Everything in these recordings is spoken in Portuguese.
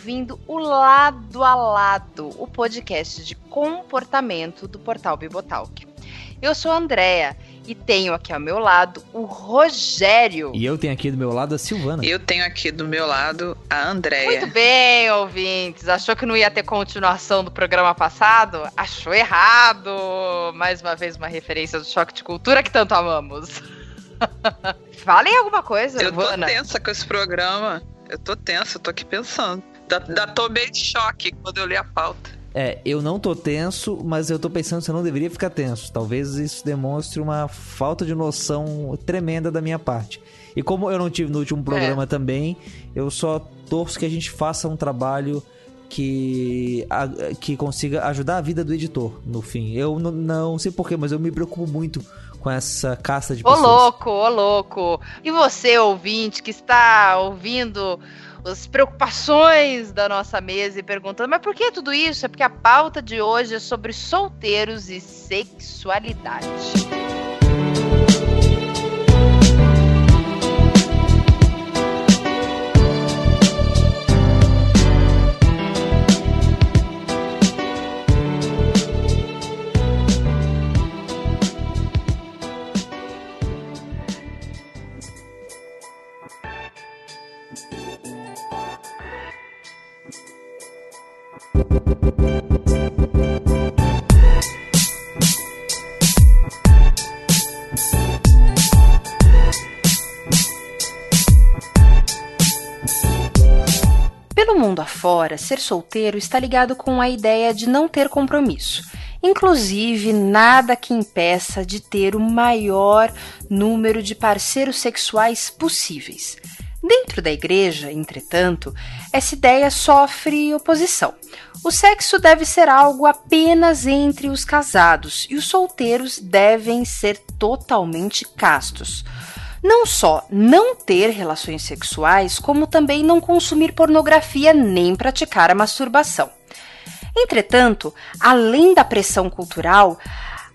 ouvindo o Lado a Lado, o podcast de comportamento do portal Bibotalk. Eu sou a Andrea e tenho aqui ao meu lado o Rogério. E eu tenho aqui do meu lado a Silvana. Eu tenho aqui do meu lado a Andréia. Muito bem, ouvintes. Achou que não ia ter continuação do programa passado? Achou errado. Mais uma vez, uma referência do choque de cultura que tanto amamos. Falem alguma coisa, Eu tô tensa com esse programa. Eu tô tensa, eu tô aqui pensando. Da, da tomei de choque quando eu li a pauta. É, eu não tô tenso, mas eu tô pensando se eu não deveria ficar tenso. Talvez isso demonstre uma falta de noção tremenda da minha parte. E como eu não tive no último programa também, eu só torço que a gente faça um trabalho que, a- que consiga ajudar a vida do editor, no fim. Eu não sei porquê, mas eu me preocupo muito com essa casta de Ô pessoas. louco, ô louco. E você, ouvinte, que está ouvindo as preocupações da nossa mesa e perguntando, mas por que tudo isso? É porque a pauta de hoje é sobre solteiros e sexualidade. Pelo mundo afora, ser solteiro está ligado com a ideia de não ter compromisso. Inclusive, nada que impeça de ter o maior número de parceiros sexuais possíveis. Dentro da igreja, entretanto, essa ideia sofre oposição. O sexo deve ser algo apenas entre os casados e os solteiros devem ser totalmente castos não só não ter relações sexuais, como também não consumir pornografia nem praticar a masturbação. Entretanto, além da pressão cultural,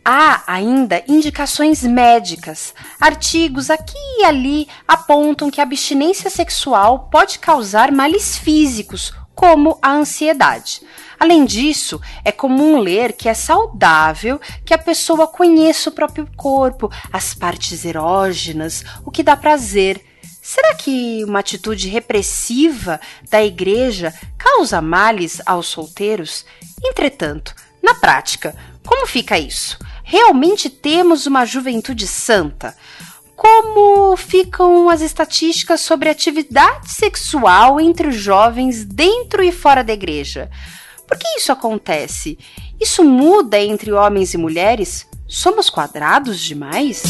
há ainda indicações médicas. Artigos aqui e ali apontam que a abstinência sexual pode causar males físicos, como a ansiedade. Além disso, é comum ler que é saudável que a pessoa conheça o próprio corpo, as partes erógenas, o que dá prazer. Será que uma atitude repressiva da igreja causa males aos solteiros? Entretanto, na prática, como fica isso? Realmente temos uma juventude santa? Como ficam as estatísticas sobre atividade sexual entre os jovens dentro e fora da igreja? Por que isso acontece? Isso muda entre homens e mulheres? Somos quadrados demais?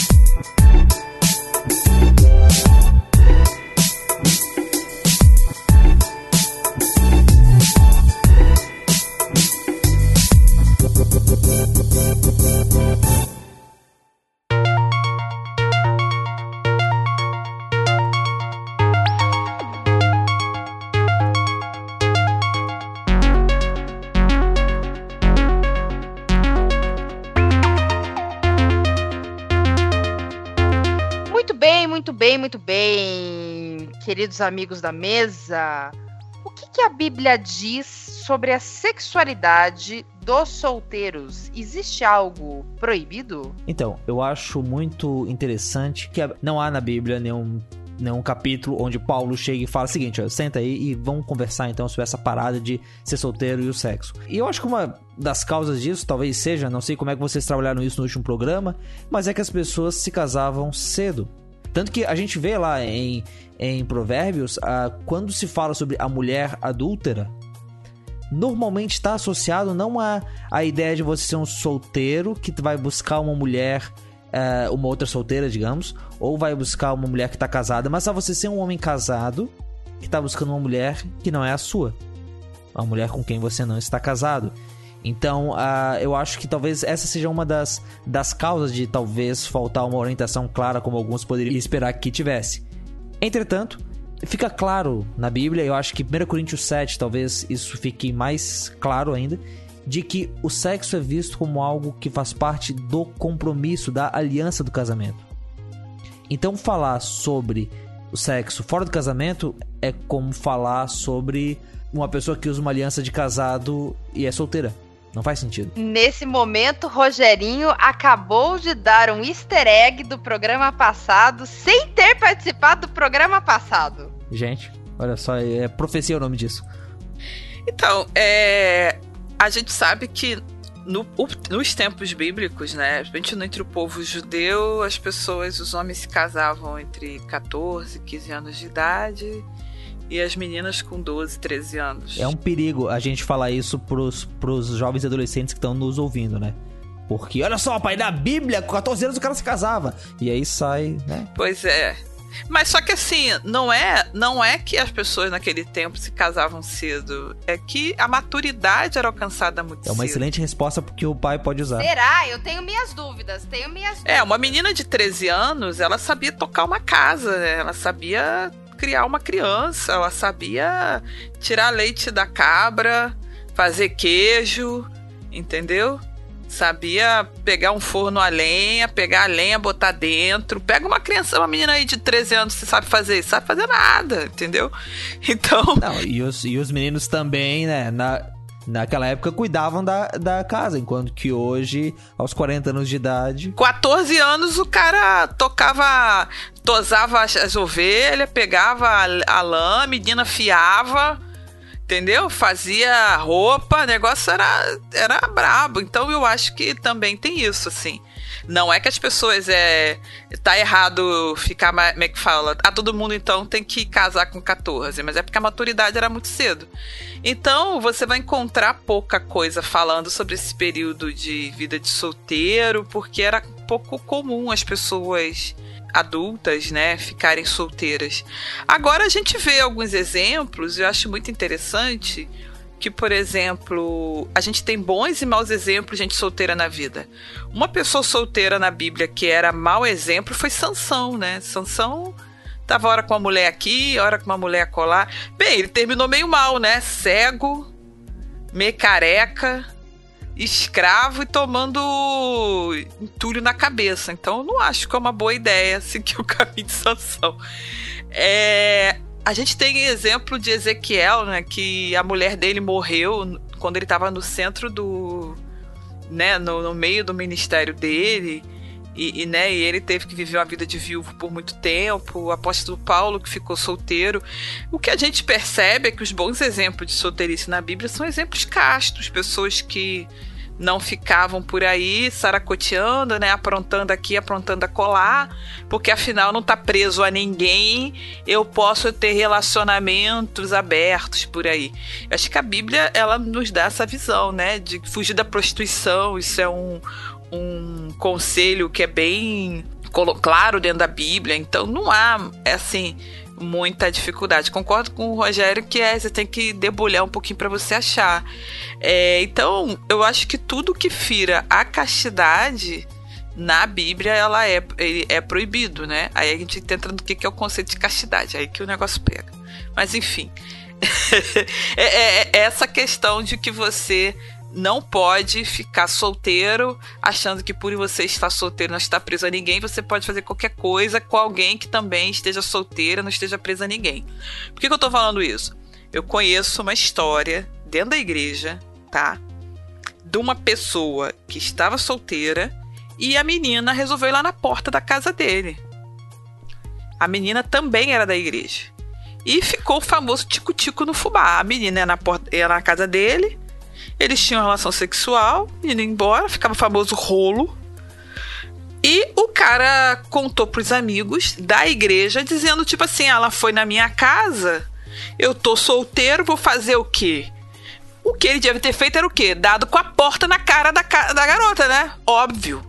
Muito bem, muito bem, queridos amigos da mesa. O que, que a Bíblia diz sobre a sexualidade dos solteiros? Existe algo proibido? Então, eu acho muito interessante que não há na Bíblia nenhum, nenhum capítulo onde Paulo chega e fala o seguinte, ó, senta aí e vamos conversar então sobre essa parada de ser solteiro e o sexo. E eu acho que uma das causas disso, talvez seja, não sei como é que vocês trabalharam isso no último programa, mas é que as pessoas se casavam cedo. Tanto que a gente vê lá em, em Provérbios, ah, quando se fala sobre a mulher adúltera, normalmente está associado não a, a ideia de você ser um solteiro que vai buscar uma mulher, eh, uma outra solteira, digamos, ou vai buscar uma mulher que está casada, mas a você ser um homem casado que está buscando uma mulher que não é a sua, uma mulher com quem você não está casado. Então, ah, eu acho que talvez essa seja uma das, das causas de talvez faltar uma orientação clara como alguns poderiam esperar que tivesse. Entretanto, fica claro na Bíblia, eu acho que 1 Coríntios 7 talvez isso fique mais claro ainda, de que o sexo é visto como algo que faz parte do compromisso, da aliança do casamento. Então, falar sobre o sexo fora do casamento é como falar sobre uma pessoa que usa uma aliança de casado e é solteira. Não faz sentido. Nesse momento, Rogerinho acabou de dar um easter egg do programa passado sem ter participado do programa passado. Gente, olha só, é profecia o nome disso. Então, é, a gente sabe que no, nos tempos bíblicos, né, principalmente entre o povo judeu, as pessoas, os homens se casavam entre 14 e 15 anos de idade e as meninas com 12, 13 anos. É um perigo a gente falar isso pros, pros jovens e adolescentes que estão nos ouvindo, né? Porque, olha só, pai, da Bíblia, com 14 anos o cara se casava. E aí sai, né? Pois é. Mas só que assim, não é, não é que as pessoas naquele tempo se casavam cedo, é que a maturidade era alcançada muito cedo. É uma cedo. excelente resposta porque o pai pode usar. Será? Eu tenho minhas dúvidas, tenho minhas dúvidas. É, uma menina de 13 anos, ela sabia tocar uma casa, né? Ela sabia criar uma criança, ela sabia tirar leite da cabra, fazer queijo, entendeu? Sabia pegar um forno a lenha, pegar a lenha, botar dentro. Pega uma criança, uma menina aí de 13 anos, você sabe fazer isso? Sabe fazer nada, entendeu? Então. Não, e os, e os meninos também, né? Na, naquela época cuidavam da, da casa, enquanto que hoje, aos 40 anos de idade. 14 anos o cara tocava, tosava as ovelhas, pegava a, a lã, a menina fiava entendeu? Fazia roupa, o negócio era, era brabo. Então eu acho que também tem isso, assim. Não é que as pessoas é. Tá errado ficar. Como é que fala? Ah, todo mundo então tem que casar com 14, mas é porque a maturidade era muito cedo. Então você vai encontrar pouca coisa falando sobre esse período de vida de solteiro, porque era pouco comum as pessoas adultas, né, ficarem solteiras. Agora a gente vê alguns exemplos, eu acho muito interessante que, por exemplo, a gente tem bons e maus exemplos de gente solteira na vida. Uma pessoa solteira na Bíblia que era mau exemplo foi Sansão, né? Sansão tava hora com uma mulher aqui, hora com uma mulher acolá. Bem, ele terminou meio mal, né? Cego, meio careca, escravo e tomando entulho na cabeça. Então eu não acho que é uma boa ideia seguir o caminho de Sansão. É, a gente tem exemplo de Ezequiel, né, que a mulher dele morreu quando ele estava no centro do, né, no, no, meio do ministério dele. E, e, né, e ele teve que viver uma vida de viúvo por muito tempo. O apóstolo Paulo, que ficou solteiro. O que a gente percebe é que os bons exemplos de solteirice na Bíblia são exemplos castos, pessoas que não ficavam por aí saracoteando, né, aprontando aqui, aprontando a colar, porque afinal não tá preso a ninguém, eu posso ter relacionamentos abertos por aí. Eu acho que a Bíblia ela nos dá essa visão, né, de fugir da prostituição, isso é um, um conselho que é bem claro dentro da Bíblia, então não há, é assim, muita dificuldade. Concordo com o Rogério que é, você tem que debulhar um pouquinho para você achar. É, então, eu acho que tudo que fira a castidade na Bíblia ela é, é proibido, né? Aí a gente entra no que é o conceito de castidade, aí que o negócio pega. Mas enfim, é, é, é essa questão de que você não pode ficar solteiro achando que por você estar solteiro não está preso a ninguém, você pode fazer qualquer coisa com alguém que também esteja solteira, não esteja preso a ninguém. Por que, que eu estou falando isso? Eu conheço uma história dentro da igreja, tá? De uma pessoa que estava solteira e a menina resolveu ir lá na porta da casa dele. A menina também era da igreja. E ficou o famoso tico-tico no fubá. A menina ia na, porta, ia na casa dele, eles tinham relação sexual, indo embora, ficava o famoso rolo. E o cara contou pros amigos da igreja, dizendo, tipo assim, ela foi na minha casa, eu tô solteiro, vou fazer o quê? O que ele deve ter feito era o quê? Dado com a porta na cara da, da garota, né? Óbvio.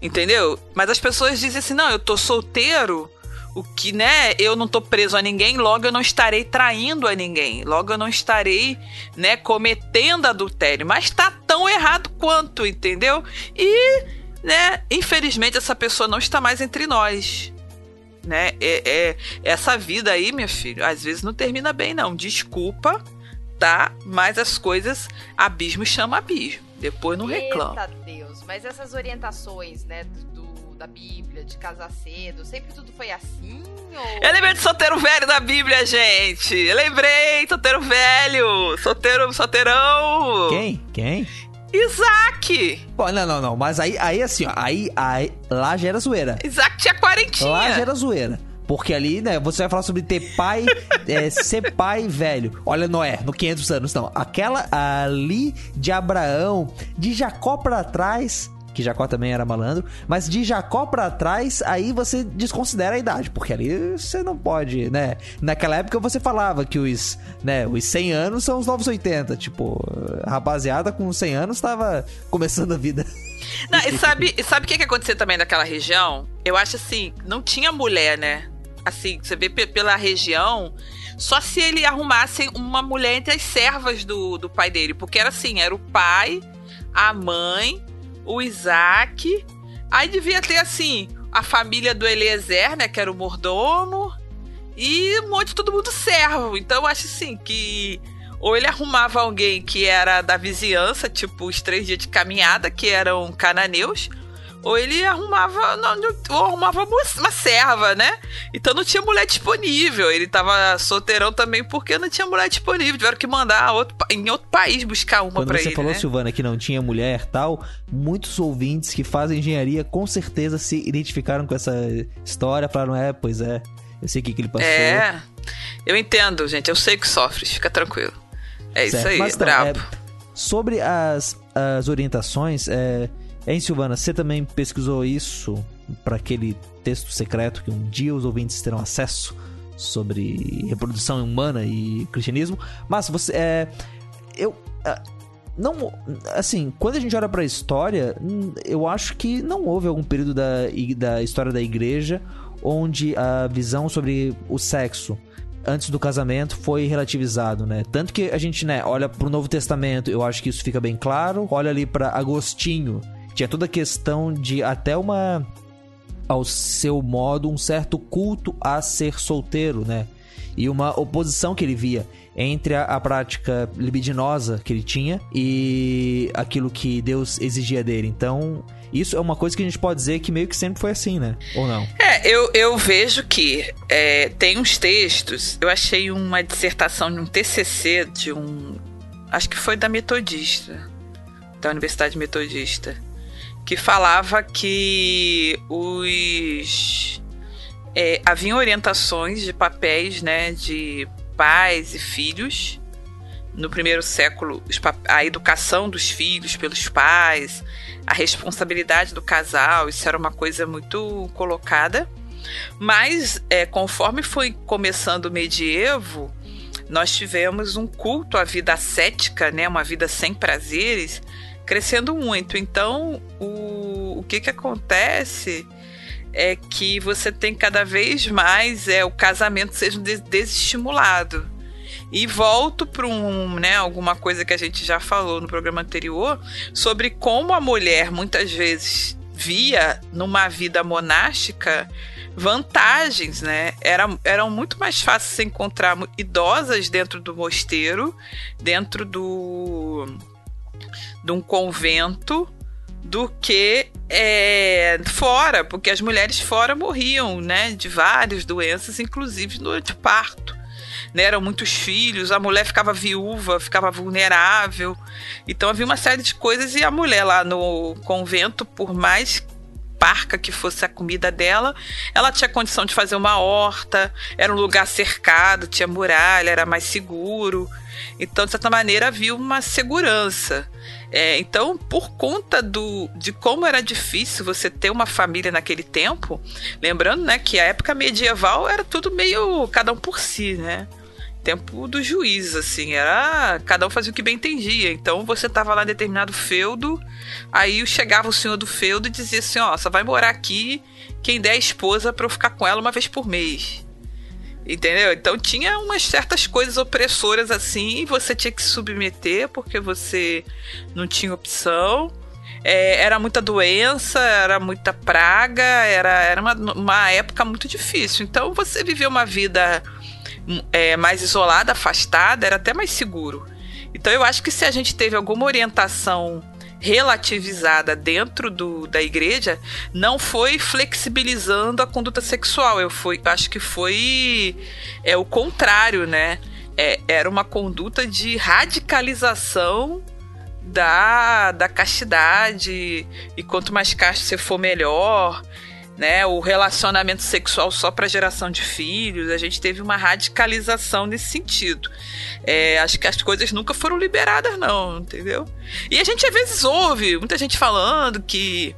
Entendeu? Mas as pessoas dizem assim: não, eu tô solteiro, o que, né, eu não tô preso a ninguém, logo eu não estarei traindo a ninguém, logo eu não estarei, né, cometendo adultério, mas tá tão errado quanto, entendeu? E, né, infelizmente essa pessoa não está mais entre nós. Né? É, é, essa vida aí, minha filha, às vezes não termina bem, não. Desculpa, tá? Mas as coisas, abismo chama abismo. Depois não reclama. Eita Deus, mas essas orientações, né, do da Bíblia, de casar cedo? Sempre tudo foi assim? Ou... Eu lembrei de solteiro velho da Bíblia, gente. Eu lembrei, solteiro velho. Solteiro, solteirão. Quem? Quem? Isaac! Pô, não, não, não. Mas aí, aí assim, ó. Aí, aí lá já era zoeira. Isaac tinha quarentinha. Lá já era zoeira. Porque ali, né, você vai falar sobre ter pai, é, ser pai velho. Olha Noé, no 500 anos, não. Aquela ali de Abraão, de Jacó pra trás, que Jacó também era malandro, mas de Jacó pra trás, aí você desconsidera a idade, porque ali você não pode, né? Naquela época você falava que os, né, os 100 anos são os novos 80, tipo, rapaziada com 100 anos tava começando a vida. Não, e sabe, sabe o que, que aconteceu também naquela região? Eu acho assim, não tinha mulher, né? Assim, você vê pela região, só se ele arrumasse uma mulher entre as servas do, do pai dele. Porque era assim, era o pai, a mãe, o Isaac. Aí devia ter, assim, a família do Eliezer, né? Que era o mordomo. E um monte de todo mundo servo. Então eu acho assim que. Ou ele arrumava alguém que era da vizinhança, tipo os três dias de caminhada, que eram cananeus ou ele arrumava, não, ou arrumava uma serva, né? Então não tinha mulher disponível. Ele tava solteirão também porque não tinha mulher disponível. Tiveram que mandar outro, em outro país buscar uma Quando pra você ele. falou, né? Silvana, que não tinha mulher tal, muitos ouvintes que fazem engenharia com certeza se identificaram com essa história. Falaram, é, pois é, eu sei o que, que ele passou. É, eu entendo, gente. Eu sei que sofre, fica tranquilo. É Certo. isso aí, Mas, então, brabo. é, sobre as, as orientações, é, Hein, Silvana, você também pesquisou isso para aquele texto secreto que um dia os ouvintes terão acesso sobre reprodução humana e cristianismo? Mas você é eu é, não assim, quando a gente olha para a história, eu acho que não houve algum período da, da história da igreja onde a visão sobre o sexo antes do casamento foi relativizado, né? Tanto que a gente, né, olha pro Novo Testamento, eu acho que isso fica bem claro. Olha ali para Agostinho, tinha toda a questão de até uma ao seu modo um certo culto a ser solteiro, né? E uma oposição que ele via entre a, a, prática libidinosa que ele tinha e aquilo que Deus exigia dele. Então, isso é uma coisa que a gente pode dizer que meio que sempre foi assim, né? Ou não? É, eu, eu vejo que é, tem uns textos. Eu achei uma dissertação de um TCC de um. Acho que foi da Metodista, da Universidade Metodista que falava que os é, haviam orientações de papéis né, de pais e filhos. No primeiro século a educação dos filhos pelos pais a responsabilidade do casal isso era uma coisa muito colocada. Mas é, conforme foi começando o medievo nós tivemos um culto à vida ascética né uma vida sem prazeres crescendo muito. Então, o, o que, que acontece é que você tem cada vez mais é o casamento seja desestimulado. E volto para um, né, alguma coisa que a gente já falou no programa anterior sobre como a mulher muitas vezes via numa vida monástica vantagens, né? Era, eram muito mais fáceis encontrar idosas dentro do mosteiro, dentro do de um convento do que é, fora, porque as mulheres fora morriam, né, de várias doenças, inclusive durante o parto. Né, eram muitos filhos, a mulher ficava viúva, ficava vulnerável. Então havia uma série de coisas e a mulher lá no convento, por mais parca que fosse a comida dela, ela tinha condição de fazer uma horta, era um lugar cercado, tinha muralha, era mais seguro. Então, de certa maneira, havia uma segurança. É, então, por conta do, de como era difícil você ter uma família naquele tempo, lembrando né, que a época medieval era tudo meio cada um por si, né? Tempo do juiz, assim, era cada um fazia o que bem entendia. Então você estava lá em determinado feudo, aí chegava o senhor do feudo e dizia assim: ó, só vai morar aqui quem der a esposa para eu ficar com ela uma vez por mês. Entendeu? Então tinha umas certas coisas opressoras assim, e você tinha que se submeter porque você não tinha opção. É, era muita doença, era muita praga, era, era uma, uma época muito difícil. Então você viveu uma vida é, mais isolada, afastada, era até mais seguro. Então eu acho que se a gente teve alguma orientação relativizada dentro do, da igreja não foi flexibilizando a conduta sexual. Eu fui, acho que foi é o contrário, né? É, era uma conduta de radicalização da, da castidade e quanto mais casto você for melhor né, o relacionamento sexual só para geração de filhos, a gente teve uma radicalização nesse sentido. É, acho que as coisas nunca foram liberadas, não, entendeu? E a gente às vezes ouve muita gente falando que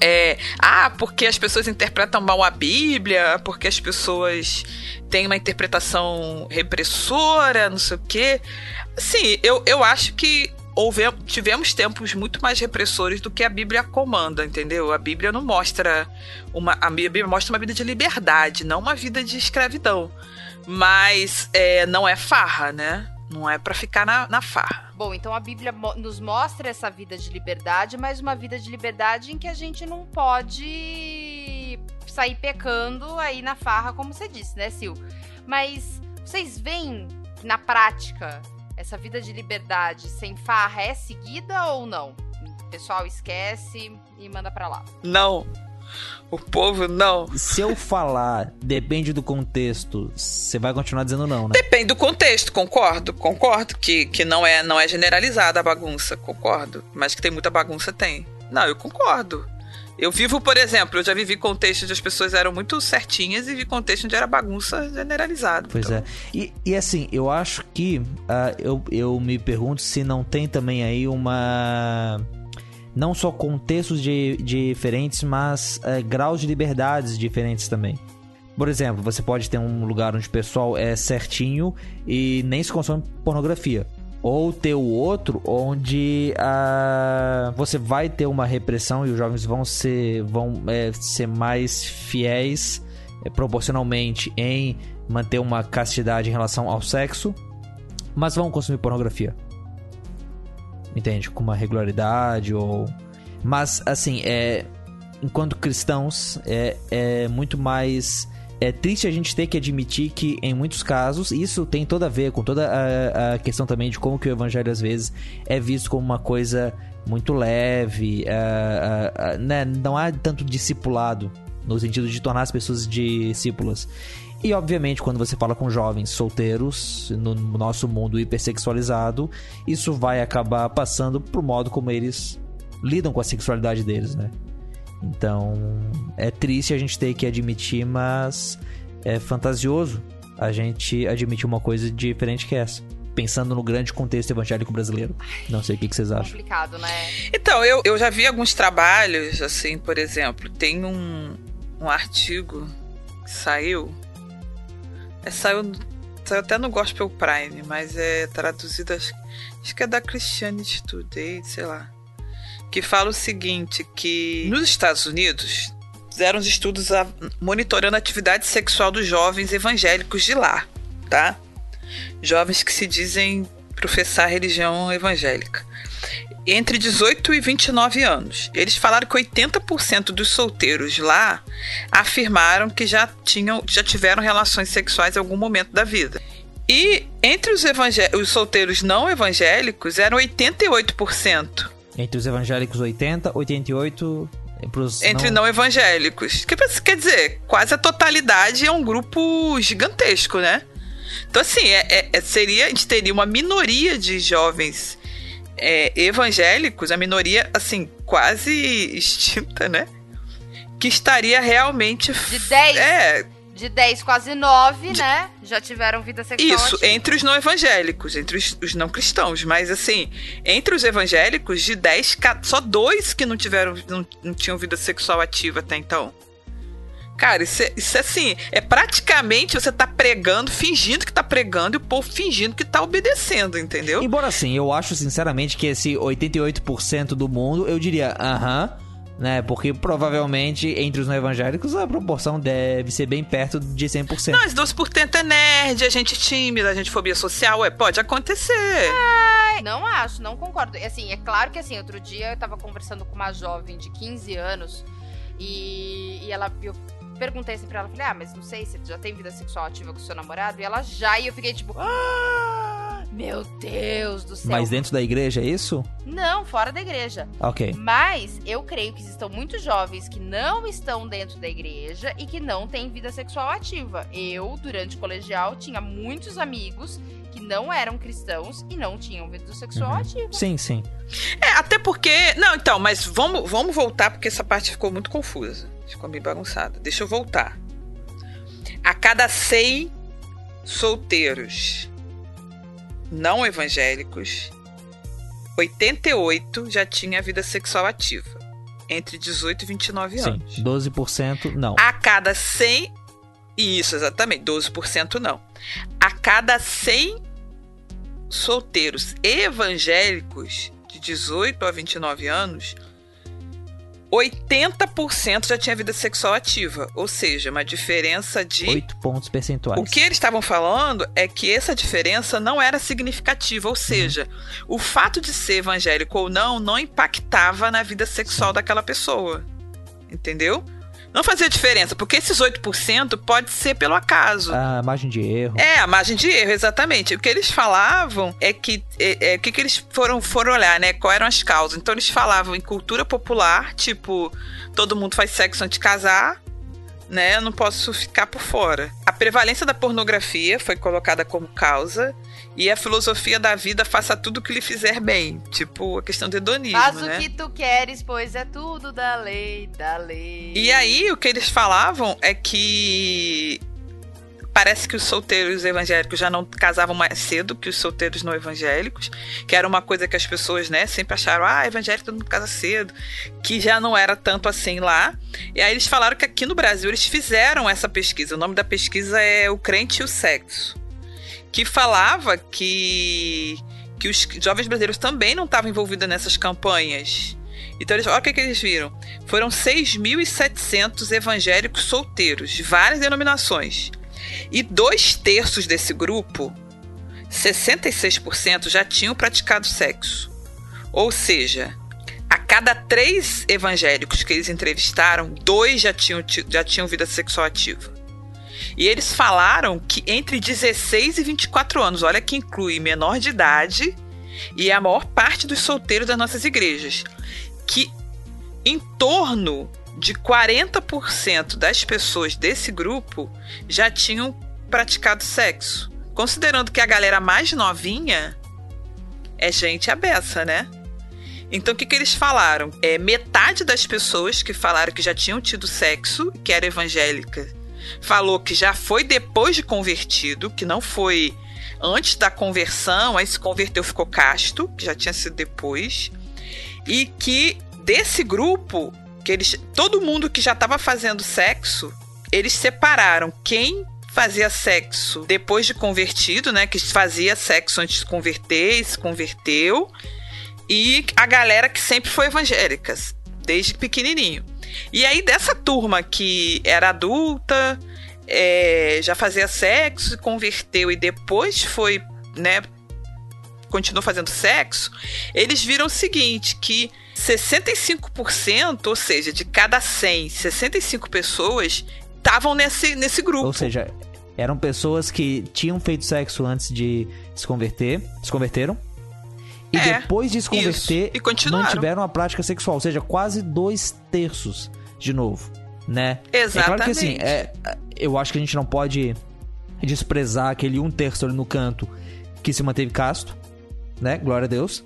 é, ah, porque as pessoas interpretam mal a Bíblia, porque as pessoas têm uma interpretação repressora, não sei o quê. Sim, eu, eu acho que houve, tivemos tempos muito mais repressores do que a Bíblia comanda, entendeu? A Bíblia não mostra uma. A Bíblia mostra uma vida de liberdade, não uma vida de escravidão. Mas é, não é farra, né? Não é para ficar na, na farra. Bom, então a Bíblia nos mostra essa vida de liberdade, mas uma vida de liberdade em que a gente não pode sair pecando aí na farra, como você disse, né, Sil? Mas vocês veem na prática essa vida de liberdade sem farra é seguida ou não? O pessoal esquece e manda para lá. Não. O povo não. Se eu falar depende do contexto, você vai continuar dizendo não, né? Depende do contexto, concordo, concordo que, que não é não é generalizada a bagunça, concordo, mas que tem muita bagunça tem. Não, eu concordo. Eu vivo, por exemplo, eu já vivi contextos onde as pessoas eram muito certinhas e vi contextos onde era bagunça generalizada. Pois então. é. E, e assim, eu acho que uh, eu, eu me pergunto se não tem também aí uma. Não só contextos de, diferentes, mas uh, graus de liberdades diferentes também. Por exemplo, você pode ter um lugar onde o pessoal é certinho e nem se consome pornografia ou ter o outro onde uh, você vai ter uma repressão e os jovens vão ser, vão, é, ser mais fiéis é, proporcionalmente em manter uma castidade em relação ao sexo, mas vão consumir pornografia. Entende? Com uma regularidade ou. Mas, assim, é. Enquanto cristãos, é, é muito mais é triste a gente ter que admitir que, em muitos casos, isso tem toda a ver com toda a, a questão também de como que o evangelho, às vezes, é visto como uma coisa muito leve, uh, uh, uh, né? não há tanto discipulado no sentido de tornar as pessoas discípulas. E, obviamente, quando você fala com jovens solteiros, no nosso mundo hipersexualizado, isso vai acabar passando pro modo como eles lidam com a sexualidade deles, né? Então, é triste a gente ter que admitir, mas é fantasioso a gente admitir uma coisa diferente que essa. Pensando no grande contexto evangélico brasileiro. Não sei o que, que vocês acham. Complicado, né? Então, eu, eu já vi alguns trabalhos, assim, por exemplo, tem um, um artigo que saiu. É, saiu, saiu até no Gospel Prime, mas é traduzido, acho, acho que é da Christianity Today, sei lá que fala o seguinte, que nos Estados Unidos fizeram os estudos a, monitorando a atividade sexual dos jovens evangélicos de lá, tá? Jovens que se dizem professar religião evangélica. Entre 18 e 29 anos. Eles falaram que 80% dos solteiros lá afirmaram que já, tinham, já tiveram relações sexuais em algum momento da vida. E entre os, os solteiros não evangélicos eram 88%. Entre os evangélicos 80, 88 Pros Entre não... não evangélicos. Que, quer dizer, quase a totalidade é um grupo gigantesco, né? Então, assim, é, é, seria, a gente teria uma minoria de jovens é, evangélicos, a minoria, assim, quase extinta, né? Que estaria realmente. De 10? É, de 10, quase 9, de... né? Já tiveram vida sexual. Isso, ativa. entre os não evangélicos, entre os, os, não cristãos. Mas, assim, entre os evangélicos, de 10, só dois que não tiveram, não, não tinham vida sexual ativa até então. Cara, isso é, isso é assim, é praticamente você tá pregando, fingindo que tá pregando e o povo fingindo que tá obedecendo, entendeu? Embora assim, eu acho sinceramente que esse 88% do mundo, eu diria, aham, uh -huh, né? Porque provavelmente entre os não evangélicos a proporção deve ser bem perto de 100%. Nós, 12% é nerd, a gente é tímida, a gente fobia social, é, pode acontecer. Ai, não acho, não concordo. Assim, é claro que assim, outro dia eu tava conversando com uma jovem de 15 anos e, e ela eu perguntei assim pra ela, falei: "Ah, mas não sei se já tem vida sexual ativa com seu namorado?" E ela já e eu fiquei tipo, ah! Meu Deus do céu. Mas dentro da igreja é isso? Não, fora da igreja. Ok. Mas eu creio que existam muitos jovens que não estão dentro da igreja e que não têm vida sexual ativa. Eu, durante o colegial, tinha muitos amigos que não eram cristãos e não tinham vida sexual Uhum. ativa. Sim, sim. É, até porque. Não, então, mas vamos, vamos voltar, porque essa parte ficou muito confusa. Ficou meio bagunçada. Deixa eu voltar. A cada 100 solteiros não evangélicos, 88 já tinha vida sexual ativa. Entre 18 e 29 Sim. anos. 12% não. A cada 100. Isso, exatamente. 12% não. A cada 100 solteiros evangélicos de 18 a 29 anos, 80% já tinha vida sexual ativa. Ou seja, uma diferença de. 8 pontos percentuais. O que eles estavam falando é que essa diferença não era significativa, ou seja, o fato de ser evangélico ou não não impactava na vida sexual daquela pessoa. Entendeu? Não fazia diferença, porque esses 8% pode ser pelo acaso. A margem de erro. É, a margem de erro, exatamente. O que eles falavam é que. É, é, o que, que eles foram, foram olhar, né? Quais eram as causas? Então eles falavam em cultura popular, tipo, todo mundo faz sexo antes de casar, né? Eu não posso ficar por fora. A prevalência da pornografia foi colocada como causa. E a filosofia da vida faça tudo o que lhe fizer bem. Tipo, a questão do hedonismo, Faz né? o que tu queres, pois é tudo da lei, da lei. E aí, o que eles falavam é que parece que os solteiros evangélicos já não casavam mais cedo que os solteiros não evangélicos, que era uma coisa que as pessoas, né, sempre acharam, ah, evangélico todo mundo casa cedo, que já não era tanto assim lá. E aí eles falaram que aqui no Brasil eles fizeram essa pesquisa. O nome da pesquisa é O Crente e o Sexo, que falava que que os jovens brasileiros também não estavam envolvidos nessas campanhas. Então, eles, olha o que, que eles viram. Foram 6.700 evangélicos solteiros, de várias denominações. E dois terços desse grupo, 66%, já tinham praticado sexo. Ou seja, a cada três evangélicos que eles entrevistaram, dois já tinham, ti- já tinham vida sexual ativa. E eles falaram que entre 16 e 24 anos, olha que inclui menor de idade e a maior parte dos solteiros das nossas igrejas, que em torno de 40% das pessoas desse grupo já tinham praticado sexo. Considerando que a galera mais novinha é gente abessa, né? Então o que, que eles falaram? É, metade das pessoas que falaram que já tinham tido sexo, que era evangélica, falou que já foi depois de convertido, que não foi antes da conversão, aí se converteu ficou casto, que já tinha sido depois. E que desse grupo, que eles, todo mundo que já estava fazendo sexo, eles separaram quem fazia sexo depois de convertido, né, que fazia sexo antes de converter e se converteu, e a galera que sempre foi evangélica, desde pequenininho. E aí dessa turma que era adulta, é, já fazia sexo, se converteu e depois foi, né, continuou fazendo sexo, eles viram o seguinte, que 65%, ou seja, de cada 100, 65 pessoas estavam nesse, nesse grupo. Ou seja, eram pessoas que tinham feito sexo antes de se converter, se converteram. E É, depois de se converter, isso. E continuaram. mantiveram a prática sexual. Ou seja, quase dois terços de novo, né? É claro que assim, Exatamente. é, eu acho que a gente não pode desprezar aquele um terço ali no canto que se manteve casto, né? Glória a Deus.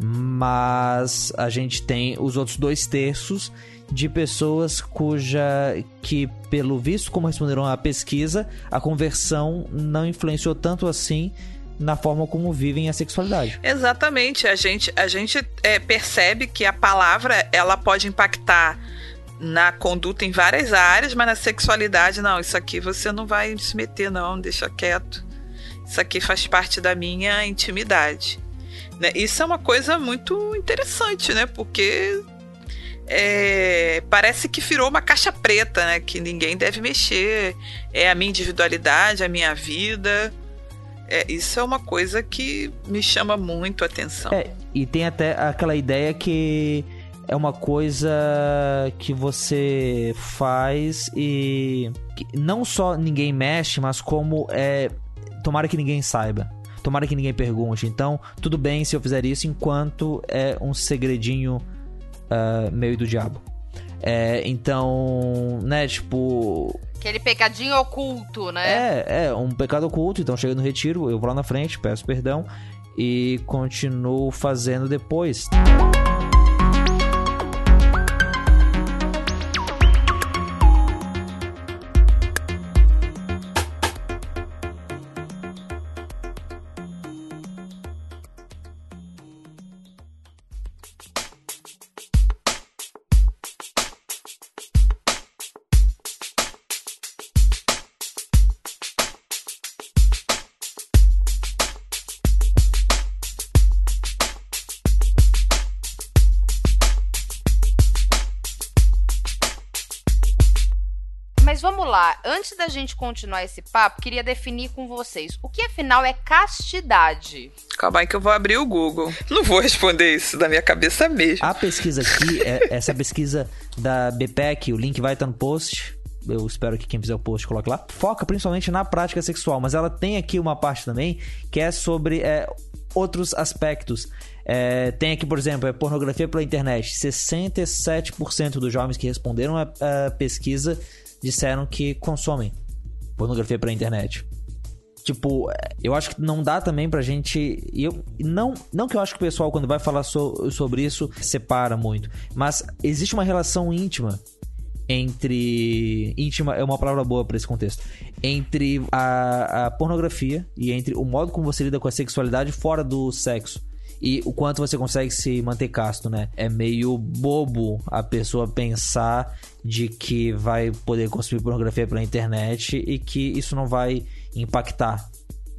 Mas a gente tem os outros dois terços de pessoas cuja que, pelo visto, como responderam à pesquisa, a conversão não influenciou tanto assim na forma como vivem a sexualidade. Exatamente. A gente, a gente é, percebe que a palavra ela pode impactar na conduta em várias áreas, mas na sexualidade, não. Isso aqui você não vai se meter, não. Deixa quieto. Isso aqui faz parte da minha intimidade. Né? Isso é uma coisa muito interessante, né? Porque é, parece que virou uma caixa preta, né? Que ninguém deve mexer. É a minha individualidade, a minha vida. É, isso é uma coisa que me chama muito a atenção. É, e tem até aquela ideia que é uma coisa que você faz e não só ninguém mexe, mas como é tomara que ninguém saiba. tomara que ninguém pergunte. Então, tudo bem se eu fizer isso enquanto é um segredinho uh, meio do diabo. É, então, né, tipo. Aquele pecadinho oculto, né? É, é, um pecado oculto. Então, chega no retiro, eu vou lá na frente, peço perdão e continuo fazendo depois. Antes da gente continuar esse papo, queria definir com vocês o que afinal é castidade. Calma aí que eu vou abrir o Google. Não vou responder isso da minha cabeça mesmo. A pesquisa aqui, é essa pesquisa da BPEC, o link vai estar no post. Eu espero que quem fizer o post coloque lá. Foca principalmente na prática sexual, mas ela tem aqui uma parte também que é sobre é, outros aspectos. É, tem aqui, por exemplo, é pornografia pela internet. 67% dos jovens que responderam a, a pesquisa disseram que consomem pornografia pela internet. Tipo, eu acho que não dá também pra gente. Eu, não, não que eu acho que o pessoal, quando vai falar so, sobre isso, separa muito. Mas existe uma relação íntima entre. íntima é uma palavra boa para esse contexto. Entre a, a pornografia e entre o modo como você lida com a sexualidade fora do sexo e o quanto você consegue se manter casto, né? É meio bobo a pessoa pensar de que vai poder consumir pornografia pela internet e que isso não vai impactar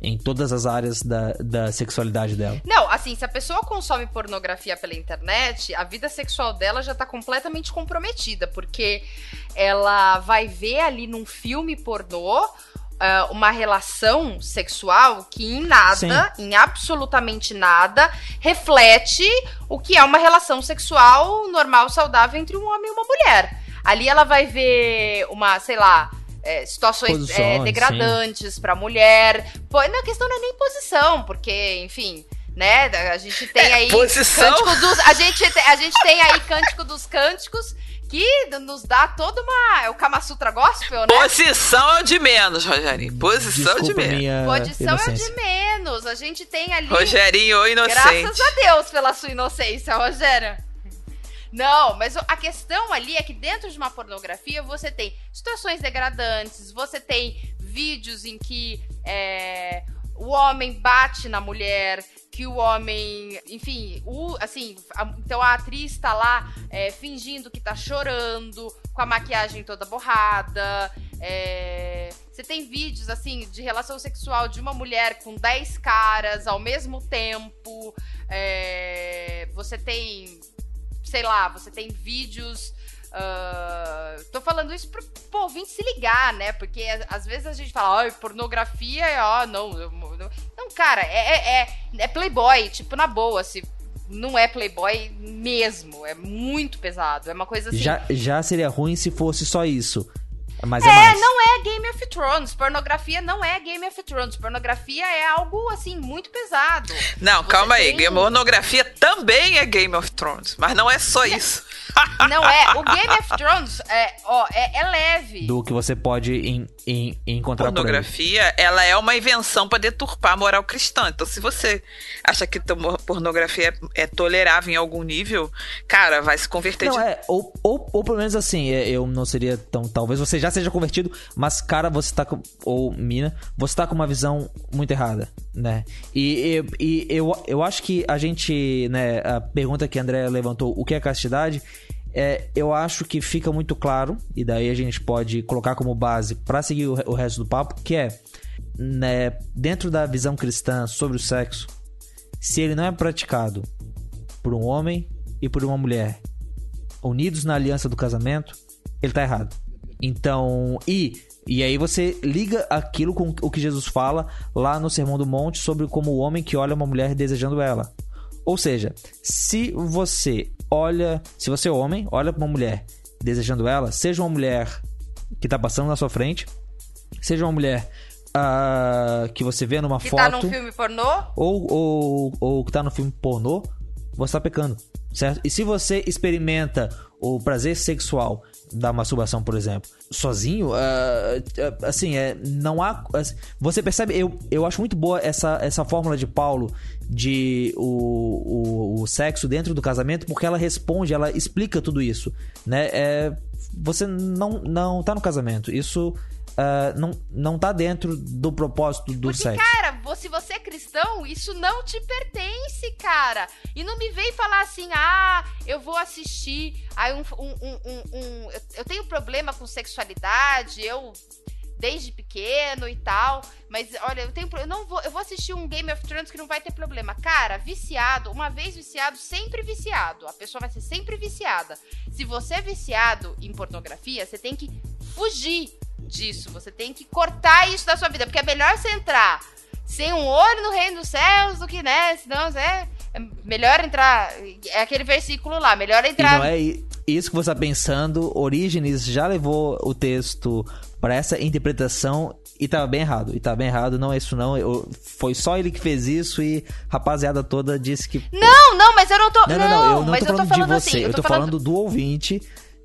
em todas as áreas da, da sexualidade dela. Não, assim, se a pessoa consome pornografia pela internet, a vida sexual dela já tá completamente comprometida, porque ela vai ver ali num filme pornô uh, uma relação sexual que em nada, Sim. em absolutamente nada, reflete o que é uma relação sexual normal, saudável entre um homem e uma mulher. Ali ela vai ver uma, sei lá, é, situações é, degradantes para mulher. Pô, na questão não é nem posição, porque, enfim, né? A gente tem é, aí. É, posição? Dos, a, gente, a gente tem aí Cântico dos Cânticos, que nos dá toda uma. É o Kama Sutra Gospel, né? Posição é o de menos, Rogerinho. Posição é de menos. Posição é de menos. A gente tem ali. Rogerinho, o inocente. Graças a Deus pela sua inocência, Rogério. Não, mas a questão ali é que dentro de uma pornografia você tem situações degradantes, você tem vídeos em que é, o homem bate na mulher, que o homem, enfim, o, assim, a, então a atriz tá lá é, fingindo que tá chorando, com a maquiagem toda borrada. É, você tem vídeos, assim, de relação sexual de uma mulher com 10 caras ao mesmo tempo. É, você tem, sei lá, você tem vídeos Uh, tô falando isso pro, pro ouvinte se ligar, né? Porque às vezes a gente fala, ai, pornografia ó, não, não. Não, cara, é, é, é, é Playboy, tipo, na boa, se não é Playboy mesmo. É muito pesado. É uma coisa assim. Já, já seria ruim se fosse só isso. Mas é, é não é Game of Thrones. Pornografia não é Game of Thrones. Pornografia é algo, assim, muito pesado. Não, Você calma tem... aí. Pornografia também é Game of Thrones. Mas não é só isso. Não é. O Game of Thrones é, ó, é, é leve. Do que você pode em, em, encontrar pornografia, ela é uma invenção para deturpar a moral cristã. Então, se você acha que pornografia é, é, tolerável em algum nível, cara, vai se converter. Não, de... é, ou, ou, ou pelo menos assim, é, eu não seria tão. Talvez você já seja convertido, mas, cara, você tá com. Ou mina, você tá com uma visão muito errada, né? E, e, e eu, eu acho que a gente, né, a pergunta que a André levantou, o que é castidade? É, eu acho que fica muito claro, e daí a gente pode colocar como base para seguir o, o, resto do papo, que é né, dentro da visão cristã sobre o sexo, se ele não é praticado por um homem e por uma mulher unidos na aliança do casamento, ele tá errado. Então, e e aí você liga aquilo com o que Jesus fala lá no Sermão do Monte sobre como o homem que olha uma mulher desejando ela. Ou seja, se você olha, se você é homem, olha para uma mulher desejando ela, seja uma mulher que está passando na sua frente, seja uma mulher uh, que você vê numa que foto. tá num filme pornô? Ou, ou, ou que tá no filme pornô, você tá pecando, certo? E se você experimenta o prazer sexual da masturbação, por exemplo, sozinho, uh, uh, assim, é, não há. Assim, você percebe, eu, eu acho muito boa essa, essa fórmula de Paulo de o, o, o sexo dentro do casamento, porque ela responde, ela explica tudo isso, né? É, você não, não tá no casamento. Isso uh, não, não tá dentro do propósito do Porque, sexo. cara, se você é cristão, isso não te pertence, cara. E não me vem falar assim, ah, eu vou assistir. Aí um, um, um, um eu tenho problema com sexualidade, eu desde pequeno e tal. Mas olha, eu tenho eu não vou, eu vou assistir um Game of Thrones que não vai ter problema. Cara, viciado, uma vez viciado, sempre viciado. A pessoa vai ser sempre viciada. Se você é viciado em pornografia, você tem que fugir disso. Você tem que cortar isso da sua vida, porque é melhor você entrar sem um olho no reino dos céus do que, né? Senão é, é melhor entrar. É aquele versículo lá, melhor entrar. E não é isso que você está pensando. Orígenes já levou o texto para essa interpretação e tava bem errado. E tava bem errado, não é isso não. Eu, foi só ele que fez isso e rapaziada toda disse que. Não, não, mas eu não tô. Não, não, não, eu não mas tô falando, eu tô falando de você. Assim, eu, tô, tô falando... falando do ouvinte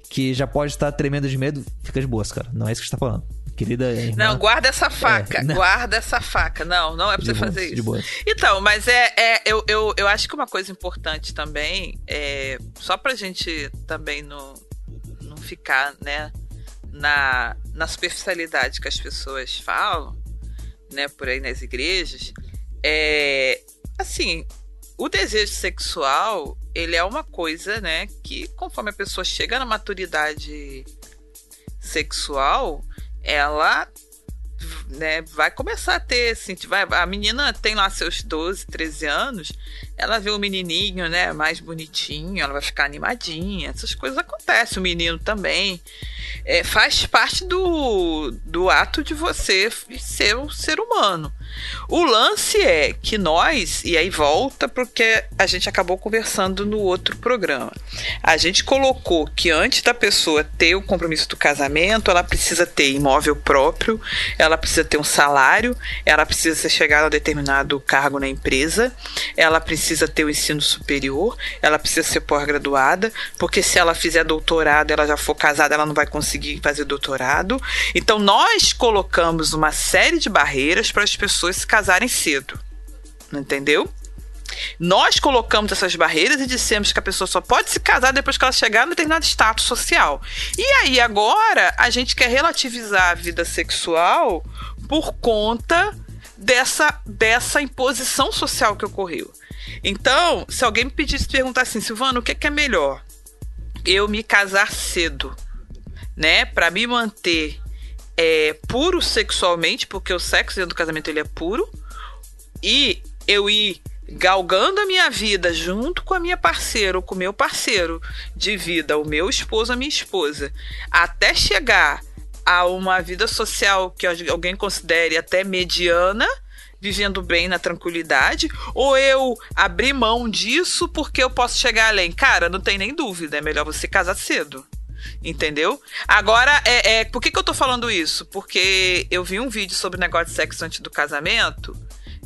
que já pode estar tremendo de medo. Fica de boas, cara. Não é isso que você tá falando. Querida irmã. Não, guarda essa faca. É, guarda essa faca. Não, não é pra de você boas, fazer isso. Então, mas é, é eu, eu, eu acho que uma coisa importante também é só pra gente também não, não ficar, né, na, na superficialidade que as pessoas falam, né, por aí nas igrejas, é assim, o desejo sexual, ele é uma coisa, né, que conforme a pessoa chega na maturidade sexual, ela né, vai começar a ter, assim, vai, a menina tem lá seus 12, 13 anos, ela vê o menininho, né, mais bonitinho, ela vai ficar animadinha, essas coisas acontecem, o menino também é, faz parte do, do ato de você ser um ser humano. O lance é que nós, e aí volta porque a gente acabou conversando no outro programa. A gente colocou que antes da pessoa ter o compromisso do casamento, ela precisa ter imóvel próprio, ela precisa ter um salário, ela precisa ser chegada a determinado cargo na empresa, ela precisa ter o ensino superior, ela precisa ser pós-graduada, porque se ela fizer doutorado, ela já for casada, ela não vai conseguir fazer doutorado. Então, nós colocamos uma série de barreiras para as pessoas se casarem cedo. Entendeu? Nós colocamos essas barreiras e dissemos que a pessoa só pode se casar depois que ela chegar em determinado status social. E aí, agora, a gente quer relativizar a vida sexual por conta dessa, dessa imposição social que ocorreu. Então, se alguém me pedisse perguntar assim, Silvano, o que é, que é melhor? Eu me casar cedo né, para me manter é, puro sexualmente, porque o sexo dentro do casamento ele é puro, e eu ir galgando a minha vida junto com a minha parceira ou com o meu parceiro de vida, o meu esposo, a minha esposa, até chegar a uma vida social que alguém considere até mediana, vivendo bem na tranquilidade, ou eu abrir mão disso porque eu posso chegar além. Cara, não tem nem dúvida, é melhor você casar cedo. Entendeu? Agora, é, é, por que, que eu tô falando isso? Porque eu vi um vídeo sobre negócio de sexo antes do casamento,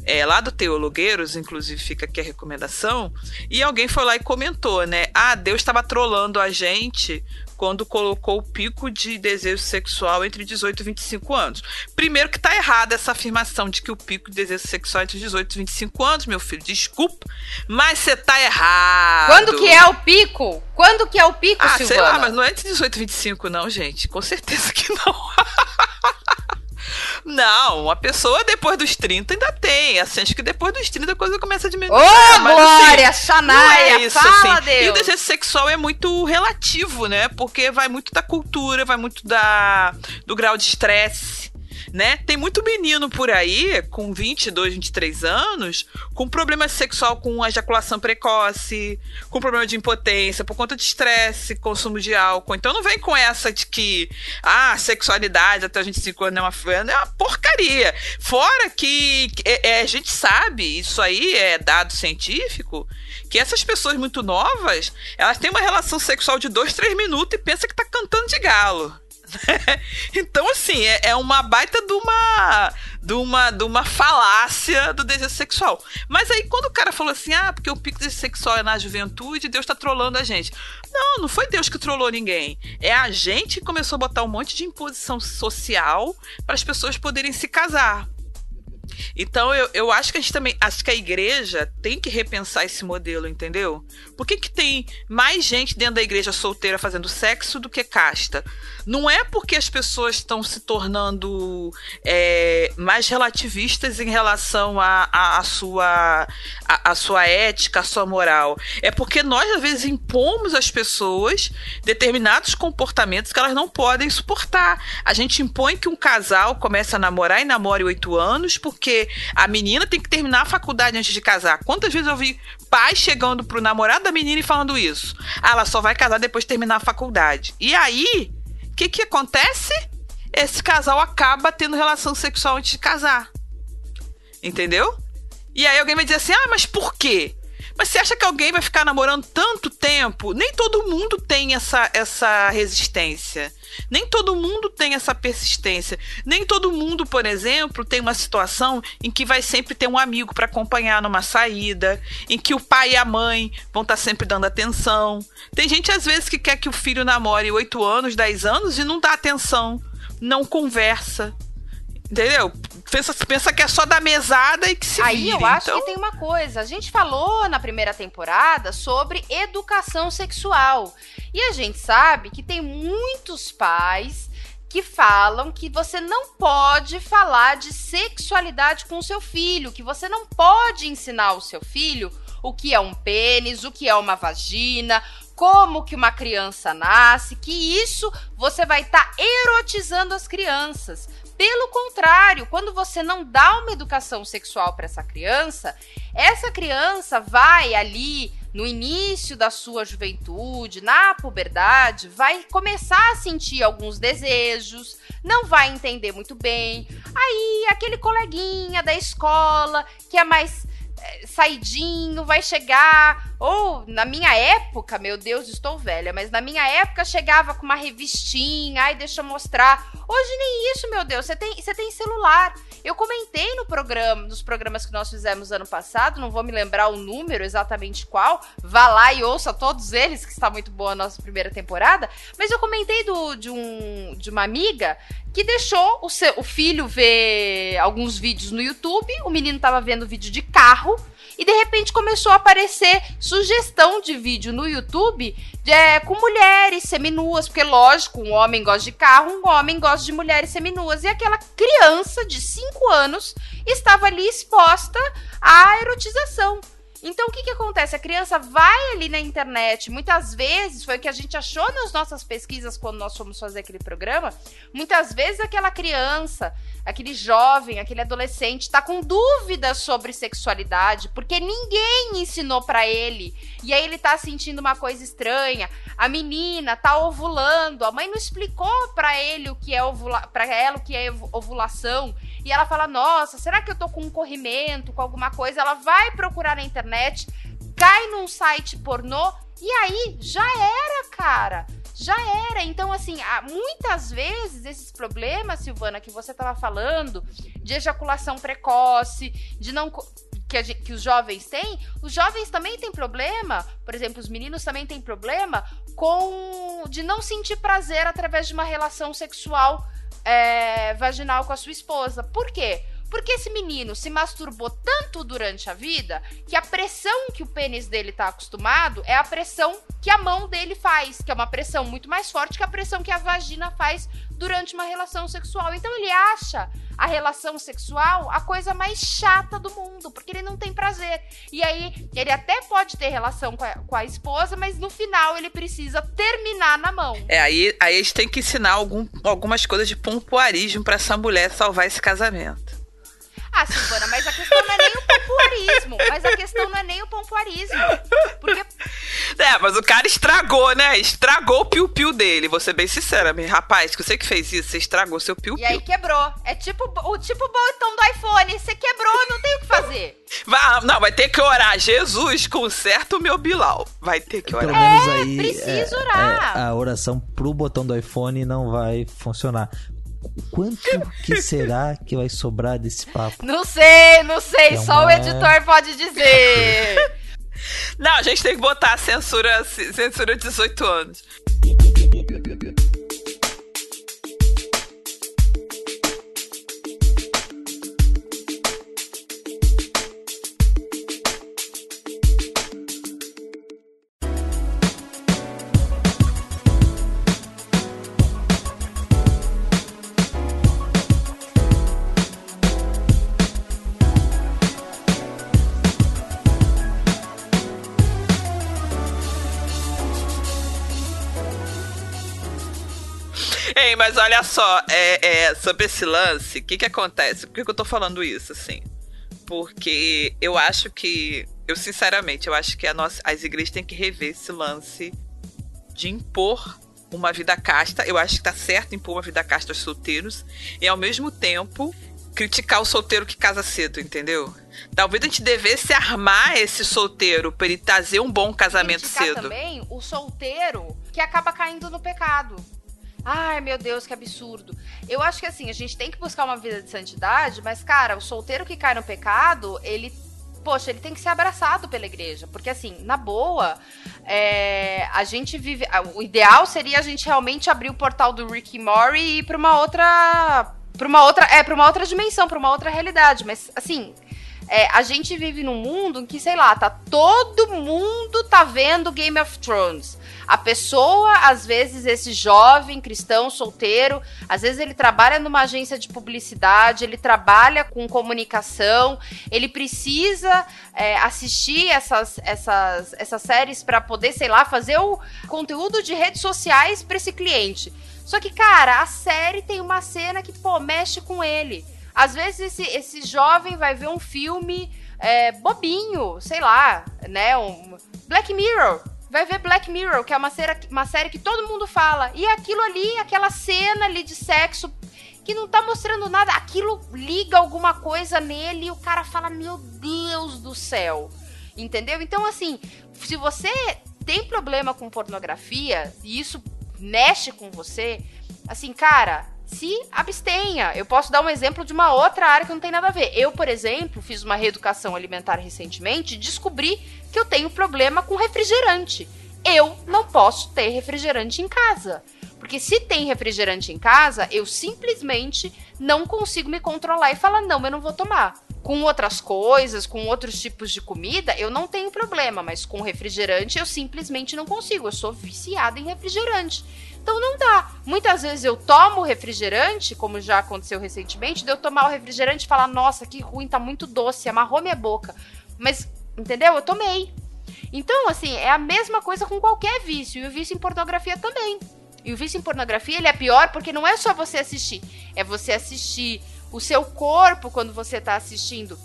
é, lá do Teologueiros, inclusive fica aqui a recomendação, e alguém foi lá e comentou, né? Ah, Deus estava trolando a gente quando colocou o pico de desejo sexual entre 18 e 25 anos. Primeiro que tá errada essa afirmação de que o pico de desejo sexual é entre 18 e 25 anos, meu filho, desculpa, mas você tá errado. Quando que é o pico? Quando que é o pico, ah, Silvana? sei lá, mas não é entre 18 e 25 não, gente. Com certeza que não. Não, a pessoa depois dos 30 ainda tem. Assim, acho que depois dos 30 a coisa começa a diminuir. Ô, oh, Glória, assim, Xanaia, é isso, fala, assim. Deus. E o desejo sexual é muito relativo, né? Porque vai muito da cultura, vai muito da, do grau de estresse né? Tem muito menino por aí, com 22, 23 anos, com problema sexual com ejaculação precoce, com problema de impotência por conta de estresse, consumo de álcool. Então não vem com essa de que, ah, sexualidade até os 25 anos é uma, é uma porcaria. Fora que é, é, a gente sabe, isso aí é dado científico, que essas pessoas muito novas, elas têm uma relação sexual de 2, 3 minutos e pensa que tá cantando de galo então, assim, é, é, uma baita de uma, de, uma, de uma falácia do desejo sexual. Mas aí, quando o cara falou assim, ah, porque o pico desejo sexual é na juventude, Deus tá trolando a gente. Não, não foi Deus que trollou ninguém. É a gente que começou a botar um monte de imposição social para as pessoas poderem se casar. Então eu, eu acho que a gente também. Acho que a igreja tem que repensar esse modelo, entendeu? Por que, que tem mais gente dentro da igreja solteira fazendo sexo do que casta? Não é porque as pessoas estão se tornando é, mais relativistas em relação à a, a, sua, a, a, sua ética, a sua moral. É porque nós, às vezes, impomos às pessoas determinados comportamentos que elas não podem suportar. A gente impõe que um casal comece a namorar e namore oito anos porque a menina tem que terminar a faculdade antes de casar. Quantas vezes eu vi pais chegando pro namorado da menina e falando isso? Ah, ela só vai casar depois de terminar a faculdade. E aí que que acontece? Esse casal acaba tendo relação sexual antes de casar. Entendeu? E aí alguém vai dizer assim: ah, mas por quê? Mas você acha que alguém vai ficar namorando tanto tempo? Nem todo mundo tem essa, essa resistência. Nem todo mundo tem essa persistência. Nem todo mundo, por exemplo, tem uma situação em que vai sempre ter um amigo para acompanhar numa saída, em que o pai e a mãe vão estar tá sempre dando atenção. Tem gente, às vezes, que quer que o filho namore 8 anos, 10 anos e não dá atenção, não conversa. Entendeu? Pensa, pensa que é só da mesada e que se Aí vire, eu acho então... que tem uma coisa. A gente falou na primeira temporada sobre educação sexual. E a gente sabe que tem muitos pais que falam que você não pode falar de sexualidade com o seu filho, que você não pode ensinar o seu filho o que é um pênis, o que é uma vagina, como que uma criança nasce, que isso você vai estar tá erotizando as crianças. Pelo contrário, quando você não dá uma educação sexual para essa criança, essa criança vai ali no início da sua juventude, na puberdade, vai começar a sentir alguns desejos, não vai entender muito bem. Aí, aquele coleguinha da escola que é mais saidinho, vai chegar. Ou na minha época, meu Deus, estou velha, mas na minha época chegava com uma revistinha, ai, deixa eu mostrar. Hoje nem isso, meu Deus, você tem, você tem celular. Eu comentei no programa, nos programas que nós fizemos ano passado, não vou me lembrar o número exatamente qual. Vá lá e ouça todos eles, que está muito boa a nossa primeira temporada. Mas eu comentei do, de, um, de uma amiga que deixou o, seu, o filho ver alguns vídeos no YouTube. O menino estava vendo vídeo de carro e de repente começou a aparecer sugestão de vídeo no YouTube é, com mulheres seminuas, porque lógico, um homem gosta de carro, um homem gosta de mulheres seminuas. E aquela criança de 5 anos estava ali exposta à erotização. Então, o que, que acontece? A criança vai ali na internet, muitas vezes, foi o que a gente achou nas nossas pesquisas quando nós fomos fazer aquele programa, muitas vezes aquela criança, aquele jovem, aquele adolescente está com dúvidas sobre sexualidade, porque ninguém ensinou para ele, e aí ele está sentindo uma coisa estranha. A menina tá ovulando, a mãe não explicou para ele o que é ovula para ela o que é ovulação e ela fala: Nossa, será que eu tô com um corrimento, com alguma coisa? Ela vai procurar na internet, cai num site pornô e aí já era, cara. Já era. Então, assim, muitas vezes esses problemas, Silvana, que você tava falando, de ejaculação precoce, de não que, que, os jovens têm, os jovens também têm problema, por exemplo, os meninos também têm problema com de não sentir prazer através de uma relação sexual é, vaginal com a sua esposa. Por quê? Porque esse menino se masturbou tanto durante a vida que a pressão que o pênis dele tá acostumado é a pressão que a mão dele faz, que é uma pressão muito mais forte que a pressão que a vagina faz durante uma relação sexual. Então ele acha a relação sexual a coisa mais chata do mundo, porque ele não tem prazer. E aí ele até pode ter relação com a, com a esposa, mas no final ele precisa terminar na mão. É, aí, aí a gente tem que ensinar algum, algumas coisas de pompoarismo para essa mulher salvar esse casamento. Ah, Silvana, mas a questão não é nem o pompoarismo. Mas a questão não é nem o pompoarismo. Porque. É, mas o cara estragou, né? Estragou o piu-piu dele. Vou ser bem sincera, meu rapaz, que você que fez isso, você estragou seu piu-piu. E aí quebrou. É tipo o tipo botão do iPhone. Você quebrou, não tem o que fazer. Vai, não, vai ter que orar. Jesus, conserta o meu Bilal. Vai ter que orar. Pelo menos É, aí preciso é, orar. é, a oração pro botão do iPhone não vai funcionar. Quanto que será que vai sobrar desse papo? Não sei, não sei. É Só o uma- editor pode dizer. Não, a gente tem que botar a censura, censura 18 anos. Mas olha só, é, é, sobre esse lance, o que que acontece? Por que, que eu tô falando isso, assim? Porque eu acho que, eu sinceramente, eu acho que a nossa, as igrejas têm que rever esse lance de impor uma vida casta. Eu acho que tá certo impor uma vida casta aos solteiros e, ao mesmo tempo, criticar o solteiro que casa cedo, entendeu? Talvez a gente devesse armar esse solteiro pra ele trazer um bom casamento criticar cedo. também o solteiro que acaba caindo no pecado. Ai, meu Deus, que absurdo. Eu acho que assim, a gente tem que buscar uma vida de santidade, mas, cara, o solteiro que cai no pecado, ele. Poxa, ele tem que ser abraçado pela igreja. Porque, assim, na boa, é, a gente vive. O ideal seria a gente realmente abrir o portal do Rick e Morty e ir pra uma outra. Pra uma outra. É, pra uma outra dimensão, pra uma outra realidade. Mas, assim, é, a gente vive num mundo em que, sei lá, tá todo mundo tá vendo Game of Thrones. A pessoa, às vezes, esse jovem cristão solteiro, às vezes ele trabalha numa agência de publicidade, ele trabalha com comunicação, ele precisa é, assistir essas, essas, essas séries para poder, sei lá, fazer o conteúdo de redes sociais para esse cliente. Só que, cara, a série tem uma cena que, pô, mexe com ele. Às vezes esse, esse jovem vai ver um filme é, bobinho, sei lá, né? Um Black Mirror. Vai ver Black Mirror, que é uma série, uma série que todo mundo fala. E aquilo ali, aquela cena ali de sexo que não tá mostrando nada, aquilo liga alguma coisa nele e o cara fala: Meu Deus do céu. Entendeu? Então, assim, se você tem problema com pornografia e isso mexe com você, assim, cara, se abstenha. Eu posso dar um exemplo de uma outra área que não tem nada a ver. Eu, por exemplo, fiz uma reeducação alimentar recentemente e descobri que eu tenho problema com refrigerante. Eu não posso ter refrigerante em casa. Porque se tem refrigerante em casa, eu simplesmente não consigo me controlar e falar: não, eu não vou tomar. Com outras coisas, com outros tipos de comida, eu não tenho problema, mas com refrigerante eu simplesmente não consigo. Eu sou viciada em refrigerante. Então não dá. Muitas vezes eu tomo refrigerante, como já aconteceu recentemente, de eu tomar o refrigerante e falar: nossa, que ruim, tá muito doce, amarrou minha boca. Mas, entendeu? Eu tomei. Então, assim, é a mesma coisa com qualquer vício. E o vício em pornografia também. E o vício em pornografia, ele é pior porque não é só você assistir. É você assistir. O seu corpo, quando você tá assistindo,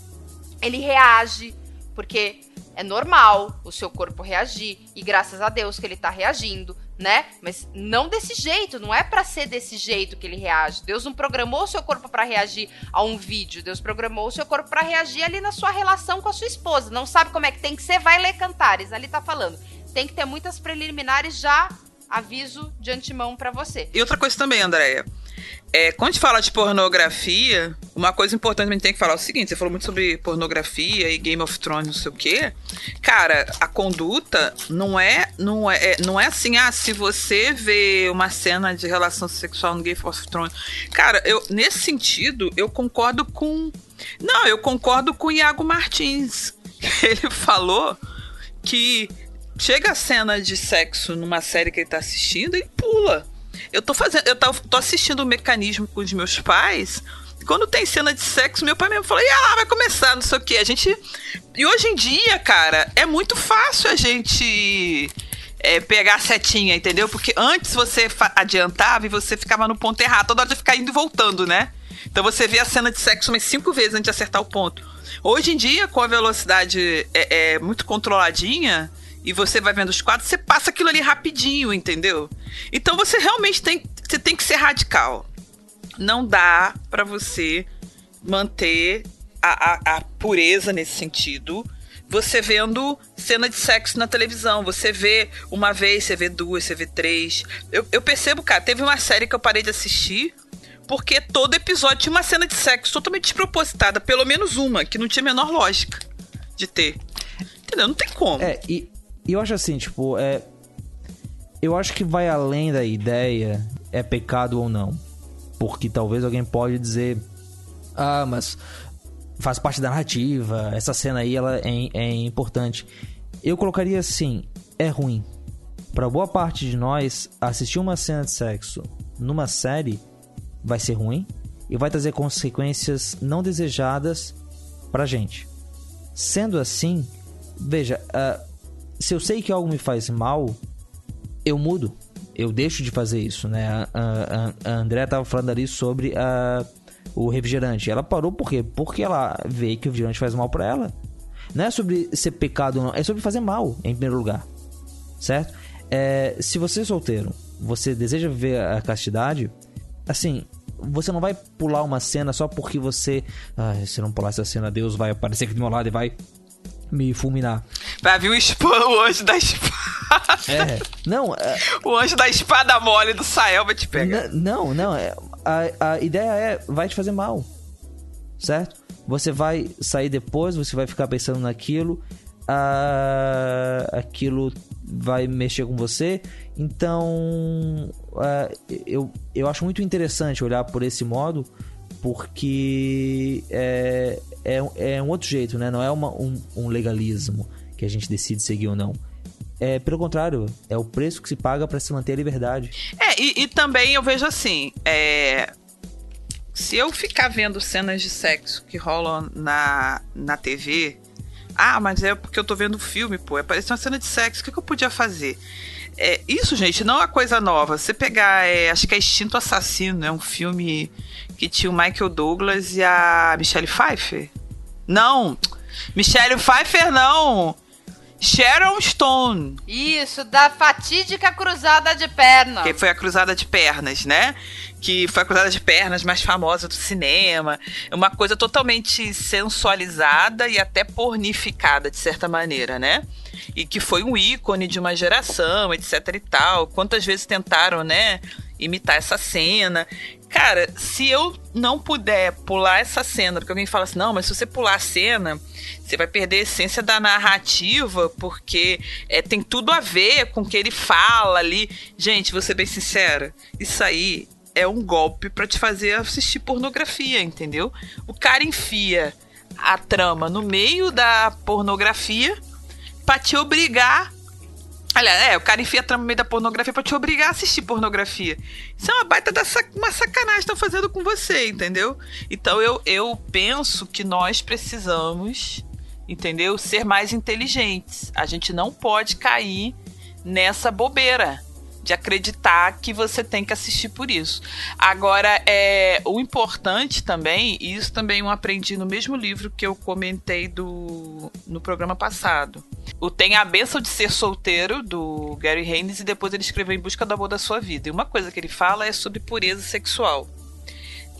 ele reage. Porque é normal o seu corpo reagir. E graças a Deus que ele tá reagindo, né? Mas não desse jeito. Não é para ser desse jeito que ele reage. Deus não programou o seu corpo para reagir a um vídeo. Deus programou o seu corpo para reagir ali na sua relação com a sua esposa. Não sabe como é que tem que ser? Vai ler Cantares. Ali tá falando. Tem que ter muitas preliminares já aviso de antemão para você. E outra coisa também, Andréia. É, quando a gente fala de pornografia, uma coisa importante que a gente tem que falar é o seguinte: você falou muito sobre pornografia e Game of Thrones, não sei o quê. Cara, a conduta não é, não é, não é assim, ah, se você vê uma cena de relação sexual no Game of Thrones. Cara, eu, nesse sentido, eu concordo com. Não, eu concordo com o Iago Martins. Ele falou que chega a cena de sexo numa série que ele tá assistindo e pula. Eu tô fazendo, eu tô, assistindo o mecanismo com os meus pais. Quando tem cena de sexo, meu pai mesmo fala: "E lá, vai começar, não sei o quê". A gente E hoje em dia, cara, é muito fácil a gente é, pegar a setinha, entendeu? Porque antes você adiantava e você ficava no ponto errado. Toda hora você ficar indo e voltando, né? Então você vê a cena de sexo umas cinco vezes antes de acertar o ponto. Hoje em dia, com a velocidade é, é muito controladinha, e você vai vendo os quadros, você passa aquilo ali rapidinho, entendeu? Então você realmente tem, você tem que ser radical. Não dá para você manter a, a, a, pureza nesse sentido. Você vendo cena de sexo na televisão, você vê uma vez, você vê duas, você vê três. Eu, eu percebo, cara, teve uma série que eu parei de assistir porque todo episódio tinha uma cena de sexo totalmente despropositada, pelo menos uma, que não tinha a menor lógica de ter. Entendeu? Não tem como. É, e, e eu acho assim, tipo, é. Eu acho que vai além da ideia, é pecado ou não. Porque talvez alguém pode dizer. Ah, mas faz parte da narrativa, essa cena aí ela é, é importante. Eu colocaria assim, é ruim. Para boa parte de nós, assistir uma cena de sexo numa série vai ser ruim e vai trazer consequências não desejadas pra gente. Sendo assim, veja, uh, se eu sei que algo me faz mal, eu mudo. Eu deixo de fazer isso, né? A, a, a tava falando ali sobre a, o refrigerante. Ela parou por quê? Porque ela vê que o refrigerante faz mal para ela. Não é sobre ser pecado, não. É sobre fazer mal, em primeiro lugar. Certo? É, se você é solteiro, você deseja viver a castidade, assim, você não vai pular uma cena só porque você. Ah, se não pular essa cena, Deus vai aparecer aqui do meu lado e vai me fulminar. Vai vir o, espada, o anjo da espada. É, não. É... O anjo da espada mole do Sael vai te pegar. N não, não. É, a, a ideia é, vai te fazer mal. Certo? Você vai sair depois, você vai ficar pensando naquilo. Ah, aquilo vai mexer com você. Então, uh, eu, eu acho muito interessante olhar por esse modo, porque é, é, é um outro jeito, né? Não é uma, um, um legalismo que a gente decide seguir ou não. É, pelo contrário, é o preço que se paga para se manter a liberdade. É, e, e também eu vejo assim, é, se eu ficar vendo cenas de sexo que rolam na, na TV, ah, mas é porque eu tô vendo filme, pô, apareceu uma cena de sexo, o que, que eu podia fazer? É, isso, gente, não é coisa nova. Você pegar, é, acho que é Instinto Assassino, é um filme que tinha o Michael Douglas e a Michelle Pfeiffer. Não! Michelle Pfeiffer não! Sharon Stone. Isso, da fatídica cruzada de pernas. Que foi a cruzada de pernas, né? Que foi a cruzada de pernas mais famosa do cinema. Uma coisa totalmente sensualizada e até pornificada, de certa maneira, né? E que foi um ícone de uma geração, etc e tal. Quantas vezes tentaram, né? imitar essa cena. Cara, se eu não puder pular essa cena, porque alguém fala assim, não, mas se você pular a cena, você vai perder a essência da narrativa, porque é, tem tudo a ver com o que ele fala ali. Gente, vou ser bem sincera, isso aí é um golpe para te fazer assistir pornografia, entendeu? O cara enfia a trama no meio da pornografia para te obrigar Aliás, é, o cara enfia a trama no meio da pornografia pra te obrigar a assistir pornografia. Isso é uma baita da sac uma sacanagem que estão fazendo com você, entendeu? Então eu, eu penso que nós precisamos, entendeu? Ser mais inteligentes. A gente não pode cair nessa bobeira de acreditar que você tem que assistir por isso. Agora, é, o importante também, e isso também eu aprendi no mesmo livro que eu comentei do, no programa passado. O Tem a Benção de Ser Solteiro, do Gary Haynes, e depois ele escreveu Em Busca do Amor da Sua Vida. E uma coisa que ele fala é sobre pureza sexual.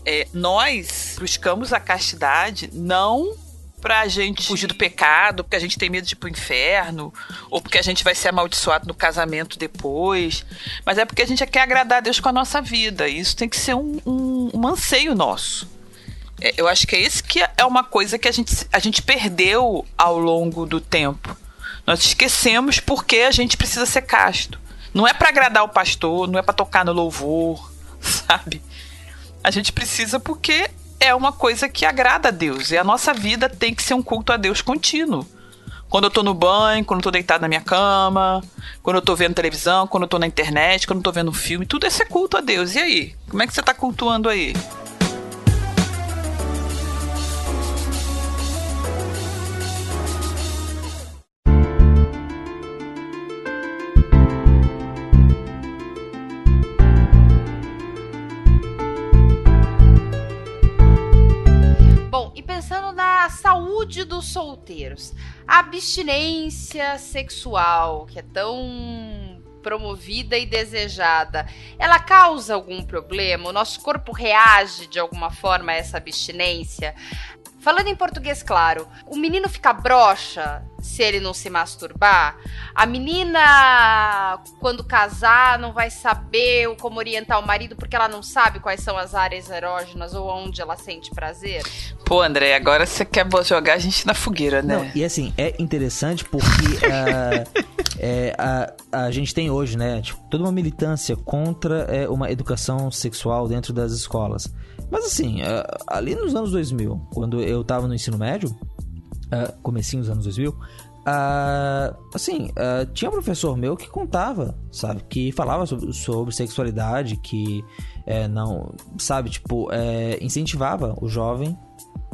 É, nós buscamos a castidade não pra gente fugir do pecado, porque a gente tem medo de ir pro inferno, ou porque a gente vai ser amaldiçoado no casamento depois, mas é porque a gente quer agradar a Deus com a nossa vida. E isso tem que ser um, um, um anseio nosso. É, eu acho que é esse que é uma coisa que a gente, a gente perdeu ao longo do tempo. Nós esquecemos porque a gente precisa ser casto. Não é para agradar o pastor, não é para tocar no louvor, sabe? A gente precisa porque é uma coisa que agrada a Deus. E a nossa vida tem que ser um culto a Deus contínuo. Quando eu tô no banho, quando eu tô deitado na minha cama, quando eu tô vendo televisão, quando eu tô na internet, quando eu tô vendo um filme, tudo é culto a Deus. E aí? Como é que você tá cultuando aí? Saúde dos solteiros. A abstinência sexual, que é tão promovida e desejada, ela causa algum problema? O nosso corpo reage de alguma forma a essa abstinência? Falando em português claro, o menino fica broxa se ele não se masturbar? A menina, quando casar, não vai saber como orientar o marido porque ela não sabe quais são as áreas erógenas ou onde ela sente prazer? Pô, André, agora você quer jogar a gente na fogueira, né? Não, e assim, é interessante porque uh, é, a, a gente tem hoje, né, tipo, toda uma militância contra é, uma educação sexual dentro das escolas. Mas assim, uh, ali nos anos 2000, quando eu tava no ensino médio, uh, comecinho dos anos 2000, Uh, assim, uh, tinha um professor meu que contava, sabe? Que falava sobre, sobre sexualidade, que é, não, sabe, tipo, é, incentivava o jovem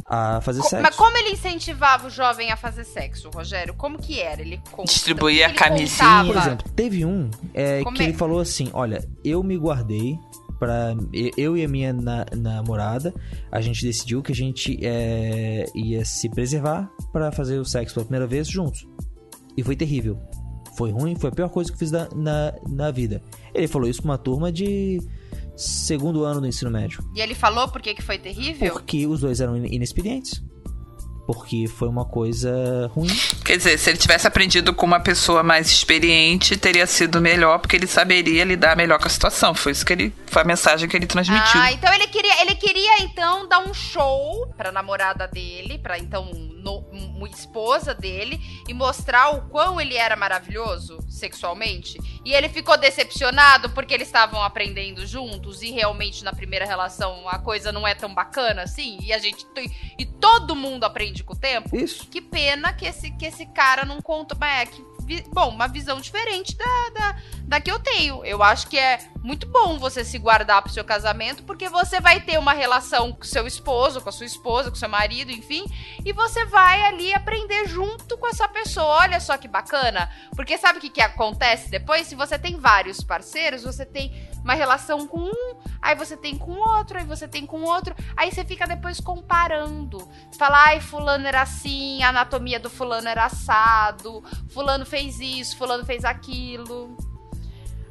a fazer Co sexo. Mas como ele incentivava o jovem a fazer sexo, Rogério? Como que era? Ele distribuía a camisinha. Por exemplo, teve um é, que é? ele falou assim: Olha, eu me guardei para eu e a minha na, namorada, a gente decidiu que a gente é, ia se preservar para fazer o sexo pela primeira vez juntos. E foi terrível. Foi ruim, foi a pior coisa que eu fiz na, na, na vida. Ele falou isso com uma turma de segundo ano do ensino médio. E ele falou por que, que foi terrível? Porque os dois eram inexperientes porque foi uma coisa ruim. Quer dizer, se ele tivesse aprendido com uma pessoa mais experiente, teria sido melhor, porque ele saberia lidar melhor com a situação. Foi isso que ele, foi a mensagem que ele transmitiu. Ah, então ele queria, ele queria então dar um show para namorada dele, para então no, esposa dele e mostrar o quão ele era maravilhoso sexualmente. E ele ficou decepcionado porque eles estavam aprendendo juntos e realmente na primeira relação a coisa não é tão bacana assim. E a gente e todo mundo aprende com o tempo. Isso. Que pena que esse, que esse cara não conta. Mas é que bom, uma visão diferente da, da, da que eu tenho. Eu acho que é muito bom você se guardar pro seu casamento, porque você vai ter uma relação com seu esposo, com a sua esposa, com seu marido, enfim, e você vai ali aprender junto com essa pessoa. Olha só que bacana. Porque sabe o que, que acontece depois? Se você tem vários parceiros, você tem uma relação com um, aí você tem com outro, aí você tem com outro, aí você fica depois comparando. Você fala, ai, fulano era assim, a anatomia do fulano era assado, fulano fez isso, fulano fez aquilo.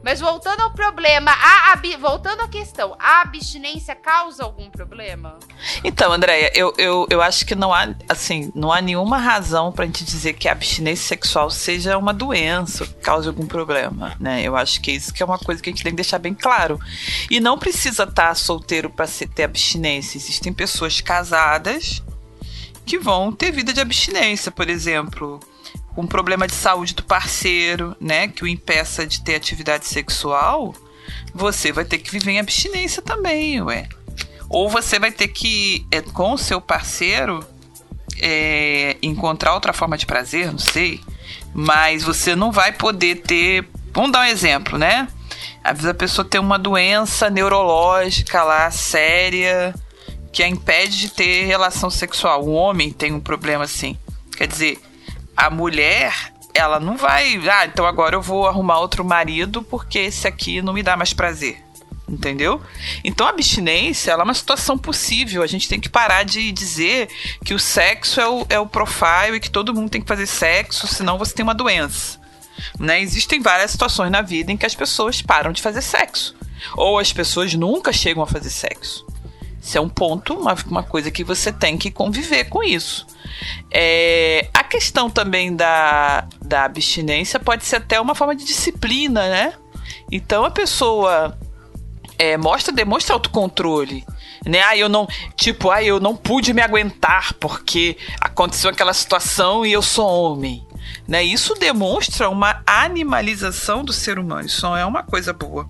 Mas voltando ao problema, a, voltando à questão, a abstinência causa algum problema? Então, Andréia, eu, eu, eu acho que não há, assim, não há nenhuma razão pra gente dizer que a abstinência sexual seja uma doença, cause algum problema, né? Eu acho que isso que é uma coisa que a gente tem que deixar bem claro. E não precisa estar tá solteiro para ter abstinência. Existem pessoas casadas que vão ter vida de abstinência, por exemplo um problema de saúde do parceiro, né, que o impeça de ter atividade sexual, você vai ter que viver em abstinência também, ué. Ou você vai ter que, é, com o seu parceiro, é, encontrar outra forma de prazer, não sei. Mas você não vai poder ter. Vamos dar um exemplo, né? Às vezes a pessoa tem uma doença neurológica lá, séria, que a impede de ter relação sexual. O homem tem um problema assim. Quer dizer, a mulher, ela não vai, ah, então agora eu vou arrumar outro marido porque esse aqui não me dá mais prazer. Entendeu? Então a abstinência ela é uma situação possível. A gente tem que parar de dizer que o sexo é o, é o profile e que todo mundo tem que fazer sexo, senão você tem uma doença. Né? Existem várias situações na vida em que as pessoas param de fazer sexo. Ou as pessoas nunca chegam a fazer sexo. Isso é um ponto, uma, uma coisa que você tem que conviver com isso. É, a questão também da, da abstinência pode ser até uma forma de disciplina, né? Então a pessoa é, mostra, demonstra autocontrole. Né? Ah, eu não, tipo, ah, eu não pude me aguentar porque aconteceu aquela situação e eu sou homem. Né? Isso demonstra uma animalização do ser humano. Isso não é uma coisa boa.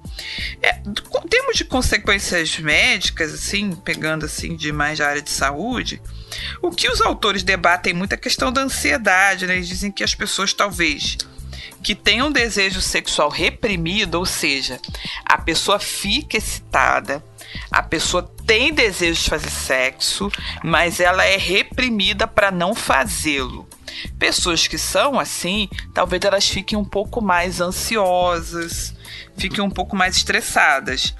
É, em termos de consequências médicas, assim, pegando assim de mais da área de saúde, o que os autores debatem muito é a questão da ansiedade. Né? Eles dizem que as pessoas talvez que tenham um desejo sexual reprimido, ou seja, a pessoa fica excitada, a pessoa tem desejo de fazer sexo, mas ela é reprimida para não fazê-lo. Pessoas que são assim, talvez elas fiquem um pouco mais ansiosas, fiquem um pouco mais estressadas.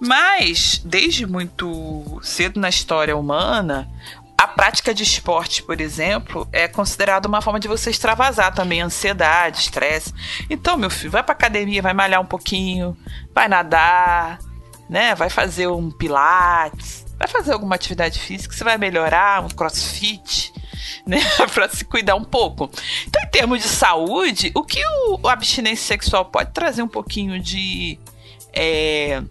Mas, desde muito cedo na história humana, a prática de esporte, por exemplo, é considerada uma forma de você extravasar também ansiedade, estresse. Então, meu filho, vai pra academia, vai malhar um pouquinho, vai nadar, né? Vai fazer um pilates, vai fazer alguma atividade física, você vai melhorar, um crossfit, né? pra se cuidar um pouco. Então, em termos de saúde, o que o, o abstinência sexual pode trazer um pouquinho de é,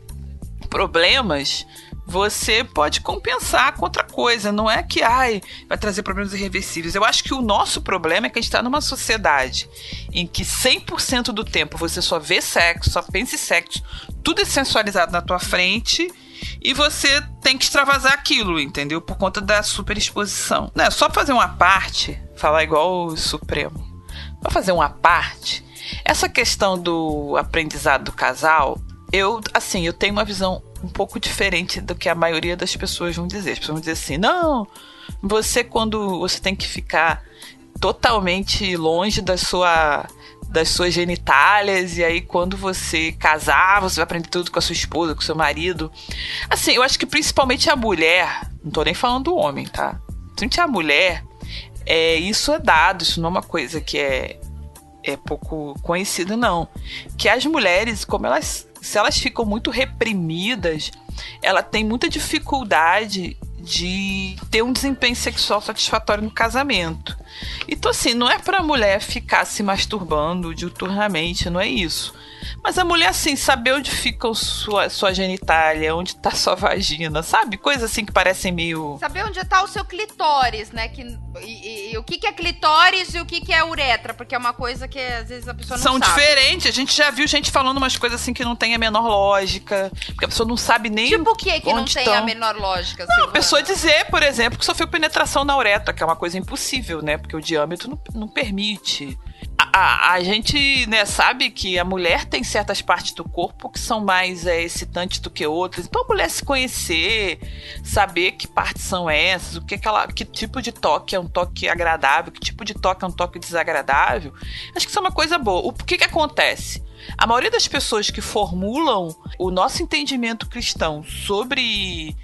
problemas você pode compensar com outra coisa. Não é que ai, vai trazer problemas irreversíveis. Eu acho que o nosso problema é que a gente está numa sociedade em que 100% do tempo você só vê sexo, só pensa em sexo, tudo é sensualizado na tua frente e você tem que extravasar aquilo, entendeu? Por conta da superexposição. Não, é só fazer uma parte, falar igual o Supremo. Só fazer uma parte. Essa questão do aprendizado do casal, eu, assim, eu tenho uma visão um pouco diferente do que a maioria das pessoas vão dizer. As pessoas vão dizer assim: não, você, quando você tem que ficar totalmente longe da sua das suas genitálias, e aí quando você casar, você vai aprender tudo com a sua esposa, com o seu marido. Assim, eu acho que principalmente a mulher, não tô nem falando do homem, tá? Principalmente a mulher, é, isso é dado, isso não é uma coisa que é, é pouco conhecida, não. Que as mulheres, como elas se elas ficam muito reprimidas, ela tem muita dificuldade de ter um desempenho sexual satisfatório no casamento. Então, assim, não é pra mulher ficar se masturbando diuturnamente, não é isso. Mas a mulher, assim, saber onde fica sua, sua genitália, onde tá sua vagina, sabe? Coisas assim que parecem meio. Saber onde tá o seu clitóris, né? Que, e, e, e o que, que é clitóris e o que, que é uretra, porque é uma coisa que às vezes a pessoa não São sabe. diferentes. A gente já viu gente falando umas coisas assim que não tem a menor lógica. Porque a pessoa não sabe nem. Tipo o que que não tem tão. a menor lógica? Não, a Silvana? pessoa dizer, por exemplo, que sofreu penetração na uretra, que é uma coisa impossível, né? Porque o diâmetro não, não permite. A, a, gente né, sabe que a mulher tem certas partes do corpo que são mais é, excitantes do que outras. Então a mulher se conhecer, saber que partes são essas, o que, que, ela, que tipo de toque é um toque agradável, que tipo de toque é um toque desagradável. Acho que isso é uma coisa boa. O que, que acontece? A maioria das pessoas que formulam o nosso entendimento cristão sobre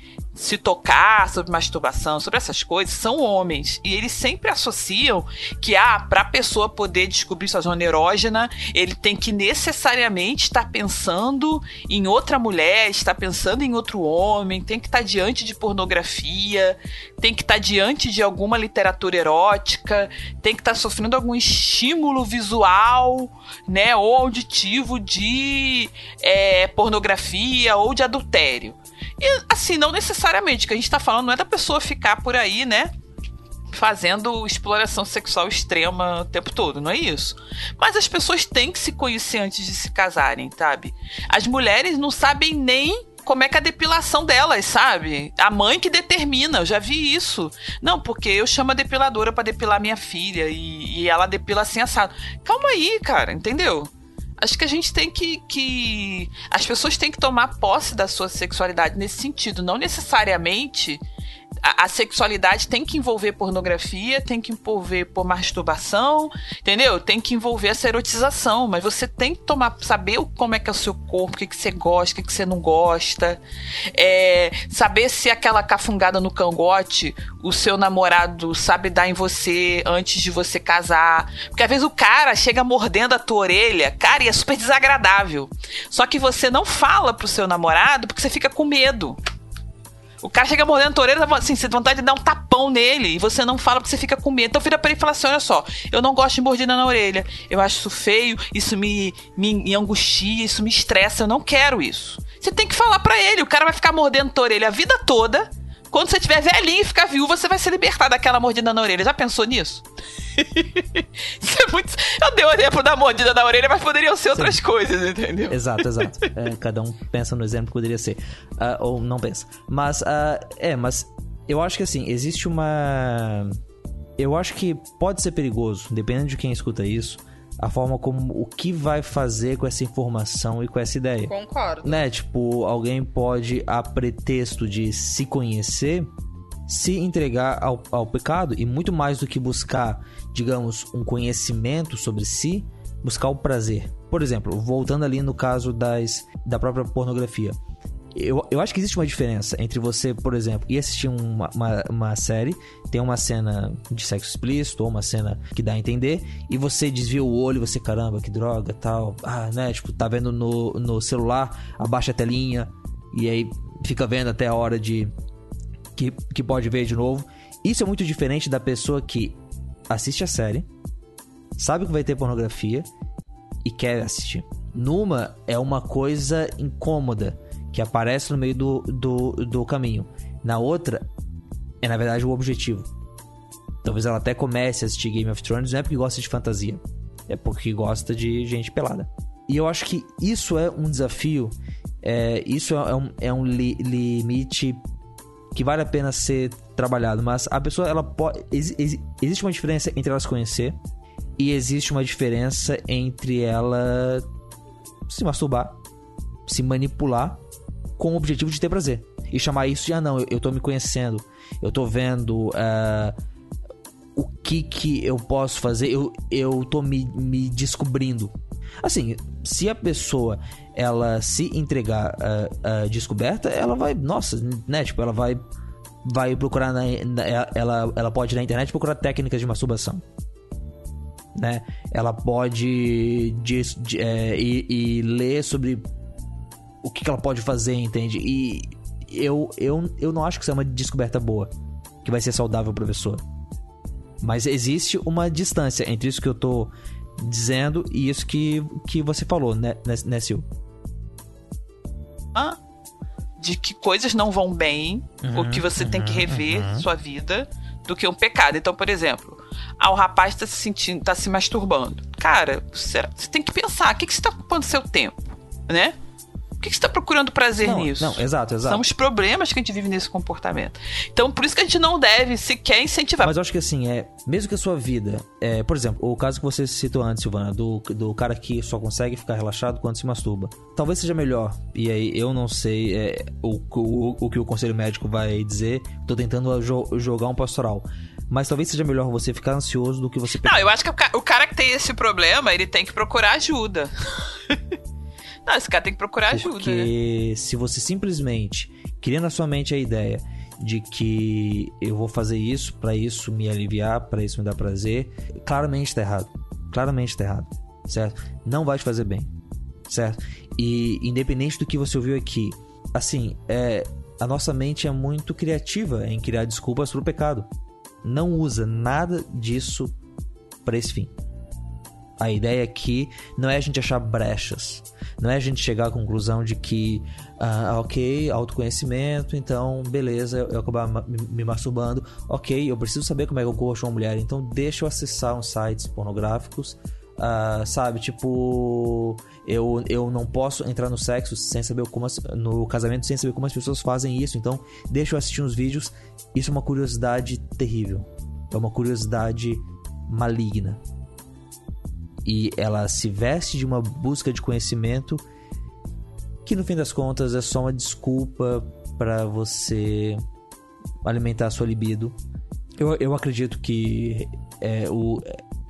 se tocar, sobre masturbação, sobre essas coisas, são homens. E eles sempre associam que, ah, pra pessoa poder descobrir sua zona erógena, ele tem que necessariamente estar pensando em outra mulher, estar pensando em outro homem, tem que estar diante de pornografia, tem que estar diante de alguma literatura erótica, tem que estar sofrendo algum estímulo visual, né, ou auditivo de é, pornografia ou de adultério. E assim, não necessariamente, que a gente tá falando não é da pessoa ficar por aí, né? Fazendo exploração sexual extrema o tempo todo, não é isso. Mas as pessoas têm que se conhecer antes de se casarem, sabe? As mulheres não sabem nem como é que é a depilação delas, sabe? A mãe que determina, eu já vi isso. Não, porque eu chamo a depiladora para depilar minha filha e, e ela depila assim assado. Calma aí, cara, entendeu? Acho que a gente tem que, que. As pessoas têm que tomar posse da sua sexualidade nesse sentido. Não necessariamente a, a sexualidade tem que envolver pornografia, tem que envolver por masturbação, entendeu? Tem que envolver essa erotização, mas você tem que tomar, saber como é que é o seu corpo, o que, que você gosta, o que, que você não gosta. É, saber se aquela cafungada no cangote o seu namorado sabe dar em você antes de você casar. Porque às vezes o cara chega mordendo a tua orelha, cara, e é super desagradável. Só que você não fala pro seu namorado porque você fica com medo. O cara chega mordendo a orelha, assim, você tem vontade de dar um tapão nele, e você não fala porque você fica com medo. Então vira pra ele e fala assim: olha só, eu não gosto de mordida na orelha. Eu acho isso feio, isso me, me, me angustia, isso me estressa, eu não quero isso. Você tem que falar pra ele, o cara vai ficar mordendo tua orelha a vida toda. Quando você tiver velhinho e ficar viúva, você vai se libertar daquela mordida na orelha. Já pensou nisso? Isso é muito. Eu dei o exemplo da mordida na orelha, mas poderiam ser outras coisas, entendeu? Exato, exato. É, cada um pensa no exemplo que poderia ser. Ah, ou não pensa. Mas, ah, é, mas eu acho que assim, existe uma. Eu acho que pode ser perigoso, dependendo de quem escuta isso, a forma como o que vai fazer com essa informação e com essa ideia. Concordo. Né? Tipo, alguém pode, a pretexto de se conhecer, se entregar ao, ao pecado e muito mais do que buscar, digamos, um conhecimento sobre si, buscar o prazer. Por exemplo, voltando ali no caso das, da própria pornografia. Eu, eu acho que existe uma diferença entre você, por exemplo, ir assistir uma, uma, uma, série, tem uma cena de sexo explícito ou uma cena que dá a entender, e você desvia o olho você, caramba, que droga, tal. Ah, né? Tipo, tá vendo no, no celular, abaixa a telinha, e aí fica vendo até a hora de. que, que pode ver de novo. Isso é muito diferente da pessoa que assiste a série, sabe que vai ter pornografia e quer assistir. Numa é uma coisa incômoda que aparece no meio do, do, do caminho. Na outra, é na verdade o objetivo. Talvez ela até comece a assistir Game of Thrones, não é porque gosta de fantasia, é porque gosta de gente pelada. E eu acho que isso é um desafio, é, isso é um, é um li, limite que vale a pena ser trabalhado. Mas a pessoa, ela pode. Ex, ex, existe uma diferença entre ela se conhecer e existe uma diferença entre ela se masturbar, se manipular com o objetivo de ter prazer. E chamar isso de, ah, não, eu, tô me conhecendo, eu tô vendo uh, o que que eu posso fazer, eu, eu tô me, me descobrindo. Assim, se a pessoa ela se entregar uh, uh, descoberta, ela vai, nossa, né? Tipo, ela vai vai procurar na, na, ela ela pode na internet procurar técnicas de masturbação. Né? Ela pode de, é, e ler sobre o que, que ela pode fazer, entende? E eu, eu, eu não acho que isso é uma descoberta boa, que vai ser saudável pro professor. Mas existe uma distância entre isso que eu tô dizendo e isso que, que você falou, né, né, né Sil? Ah, de que coisas não vão bem, uhum, ou que você uhum, tem que rever uhum. sua vida, do que um pecado. Então, por exemplo, ah, o rapaz tá se sentindo, tá se masturbando. Cara, você tem que pensar, o que, que você tá ocupando seu tempo, né? Por que você está procurando prazer não, nisso? Não, exato, exato. São os problemas que a gente vive nesse comportamento. Então, por isso que a gente não deve sequer incentivar. Mas eu acho que assim, é, mesmo que a sua vida. É, por exemplo, o caso que você citou antes, Silvana, do, do cara que só consegue ficar relaxado quando se masturba. Talvez seja melhor. E aí eu não sei é, o, o, o que o conselho médico vai dizer. Tô tentando jo jogar um pastoral mas talvez seja melhor você ficar ansioso do que você. Não, eu acho que o cara que tem esse problema, ele tem que procurar ajuda. Não, esse cara tem que procurar Porque ajuda. Porque né? se você simplesmente cria na sua mente a ideia de que eu vou fazer isso para isso me aliviar, para isso me dar prazer, claramente tá errado. Claramente tá errado, certo? Não vai te fazer bem, certo? E independente do que você ouviu aqui, assim, é, a nossa mente é muito criativa em criar desculpas pro pecado. Não usa nada disso para esse fim. A ideia aqui não é a gente achar brechas, não é a gente chegar à conclusão de que, ah, ok, autoconhecimento, então beleza, eu acabar me masturbando, ok, eu preciso saber como é que eu gosto uma mulher, então deixa eu acessar uns sites pornográficos, uh, sabe, tipo, eu, eu não posso entrar no sexo sem saber como as, no casamento sem saber como as pessoas fazem isso, então deixa eu assistir uns vídeos, isso é uma curiosidade terrível, é uma curiosidade maligna e ela se veste de uma busca de conhecimento que no fim das contas é só uma desculpa para você alimentar a sua libido. Eu, eu acredito que é, o,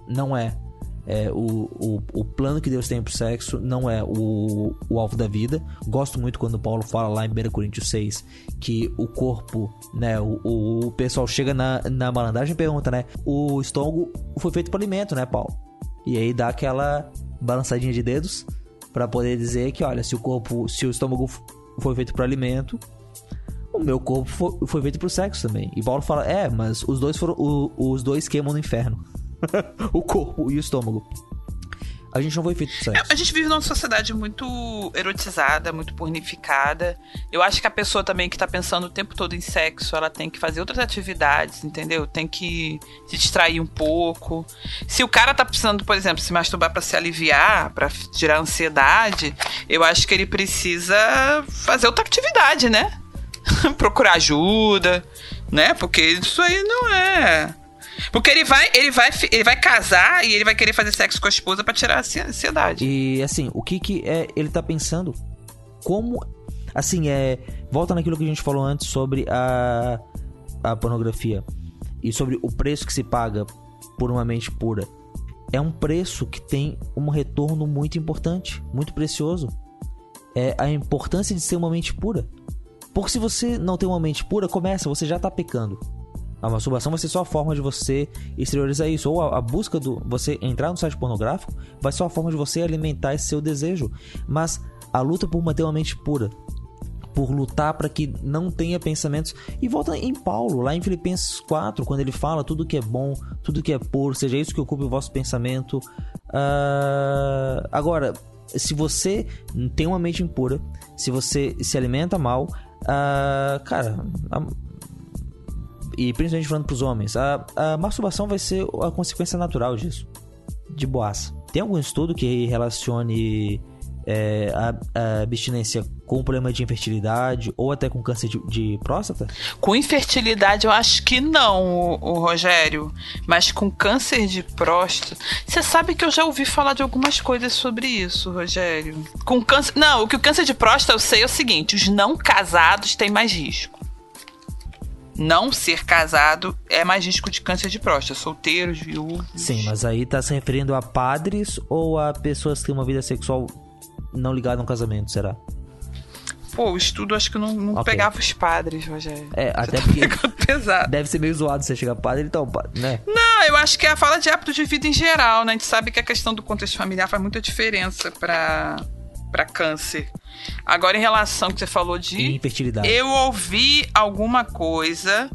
não é, é o, o, o, plano que Deus tem pro sexo, não é o, o alvo da vida. Gosto muito quando Paulo fala lá em 1 Coríntios 6 que o corpo, né, o, o, pessoal chega na, na malandragem e pergunta, né, o estômago foi feito para alimento, né, Paulo? E aí dá aquela balançadinha de dedos para poder dizer que, olha, se o corpo, se o estômago foi feito para alimento, o meu corpo foi, foi feito para o sexo também. E Paulo fala, é, mas os dois foram, o, os dois queimam no inferno, o corpo e o estômago. A gente não foi feito pra sexo. É, a gente vive numa sociedade muito erotizada, muito pornificada. Eu acho que a pessoa também que tá pensando o tempo todo em sexo, ela tem que fazer outras atividades, entendeu? Tem que se distrair um pouco. Se o cara tá precisando, por exemplo, se masturbar para se aliviar, para tirar a ansiedade, eu acho que ele precisa fazer outra atividade, né? Procurar ajuda, né? Porque isso aí não é porque ele vai, ele vai, ele vai casar e ele vai querer fazer sexo com a esposa para tirar a ansiedade. E assim, o que que é, ele tá pensando? Como assim, é, volta naquilo que a gente falou antes sobre a a pornografia e sobre o preço que se paga por uma mente pura. É um preço que tem um retorno muito importante, muito precioso. é a importância de ser uma mente pura. Porque se você não tem uma mente pura, começa, você já tá pecando. A masturbação vai ser só a forma de você exteriorizar isso. Ou a, a, busca do. Você entrar no site pornográfico vai ser uma forma de você alimentar esse seu desejo. Mas a luta por manter uma mente pura. Por lutar para que não tenha pensamentos. E volta em Paulo, lá em Filipenses 4, quando ele fala tudo que é bom, tudo que é puro, seja isso que ocupe o vosso pensamento. Uh... Agora, se você tem uma mente impura, se você se alimenta mal, uh, cara, a, e principalmente falando pros homens, a, a masturbação vai ser a consequência natural disso. De boas. Tem algum estudo que relacione é, a, a, abstinência com problema de infertilidade ou até com câncer de, de, próstata? Com infertilidade eu acho que não, o, o, Rogério. Mas com câncer de próstata. Você sabe que eu já ouvi falar de algumas coisas sobre isso, Rogério. Com câncer. Não, o que o câncer de próstata eu sei é o seguinte: os não casados têm mais risco não ser casado é mais risco de câncer de próstata. Solteiros, viúvos. Sim, mas aí tá se referindo a padres ou a pessoas que têm uma vida sexual não ligada a um casamento, será? Pô, o estudo acho que não, não okay. pegava os padres, Rogério. É, até tá porque pesado. deve ser meio zoado você chegar padre, então, né? Não, eu acho que é a fala de hábito de vida em geral, né? A gente sabe que a questão do contexto familiar faz muita diferença para para câncer. Agora, em relação ao que você falou de. Infertilidade. Eu ouvi alguma coisa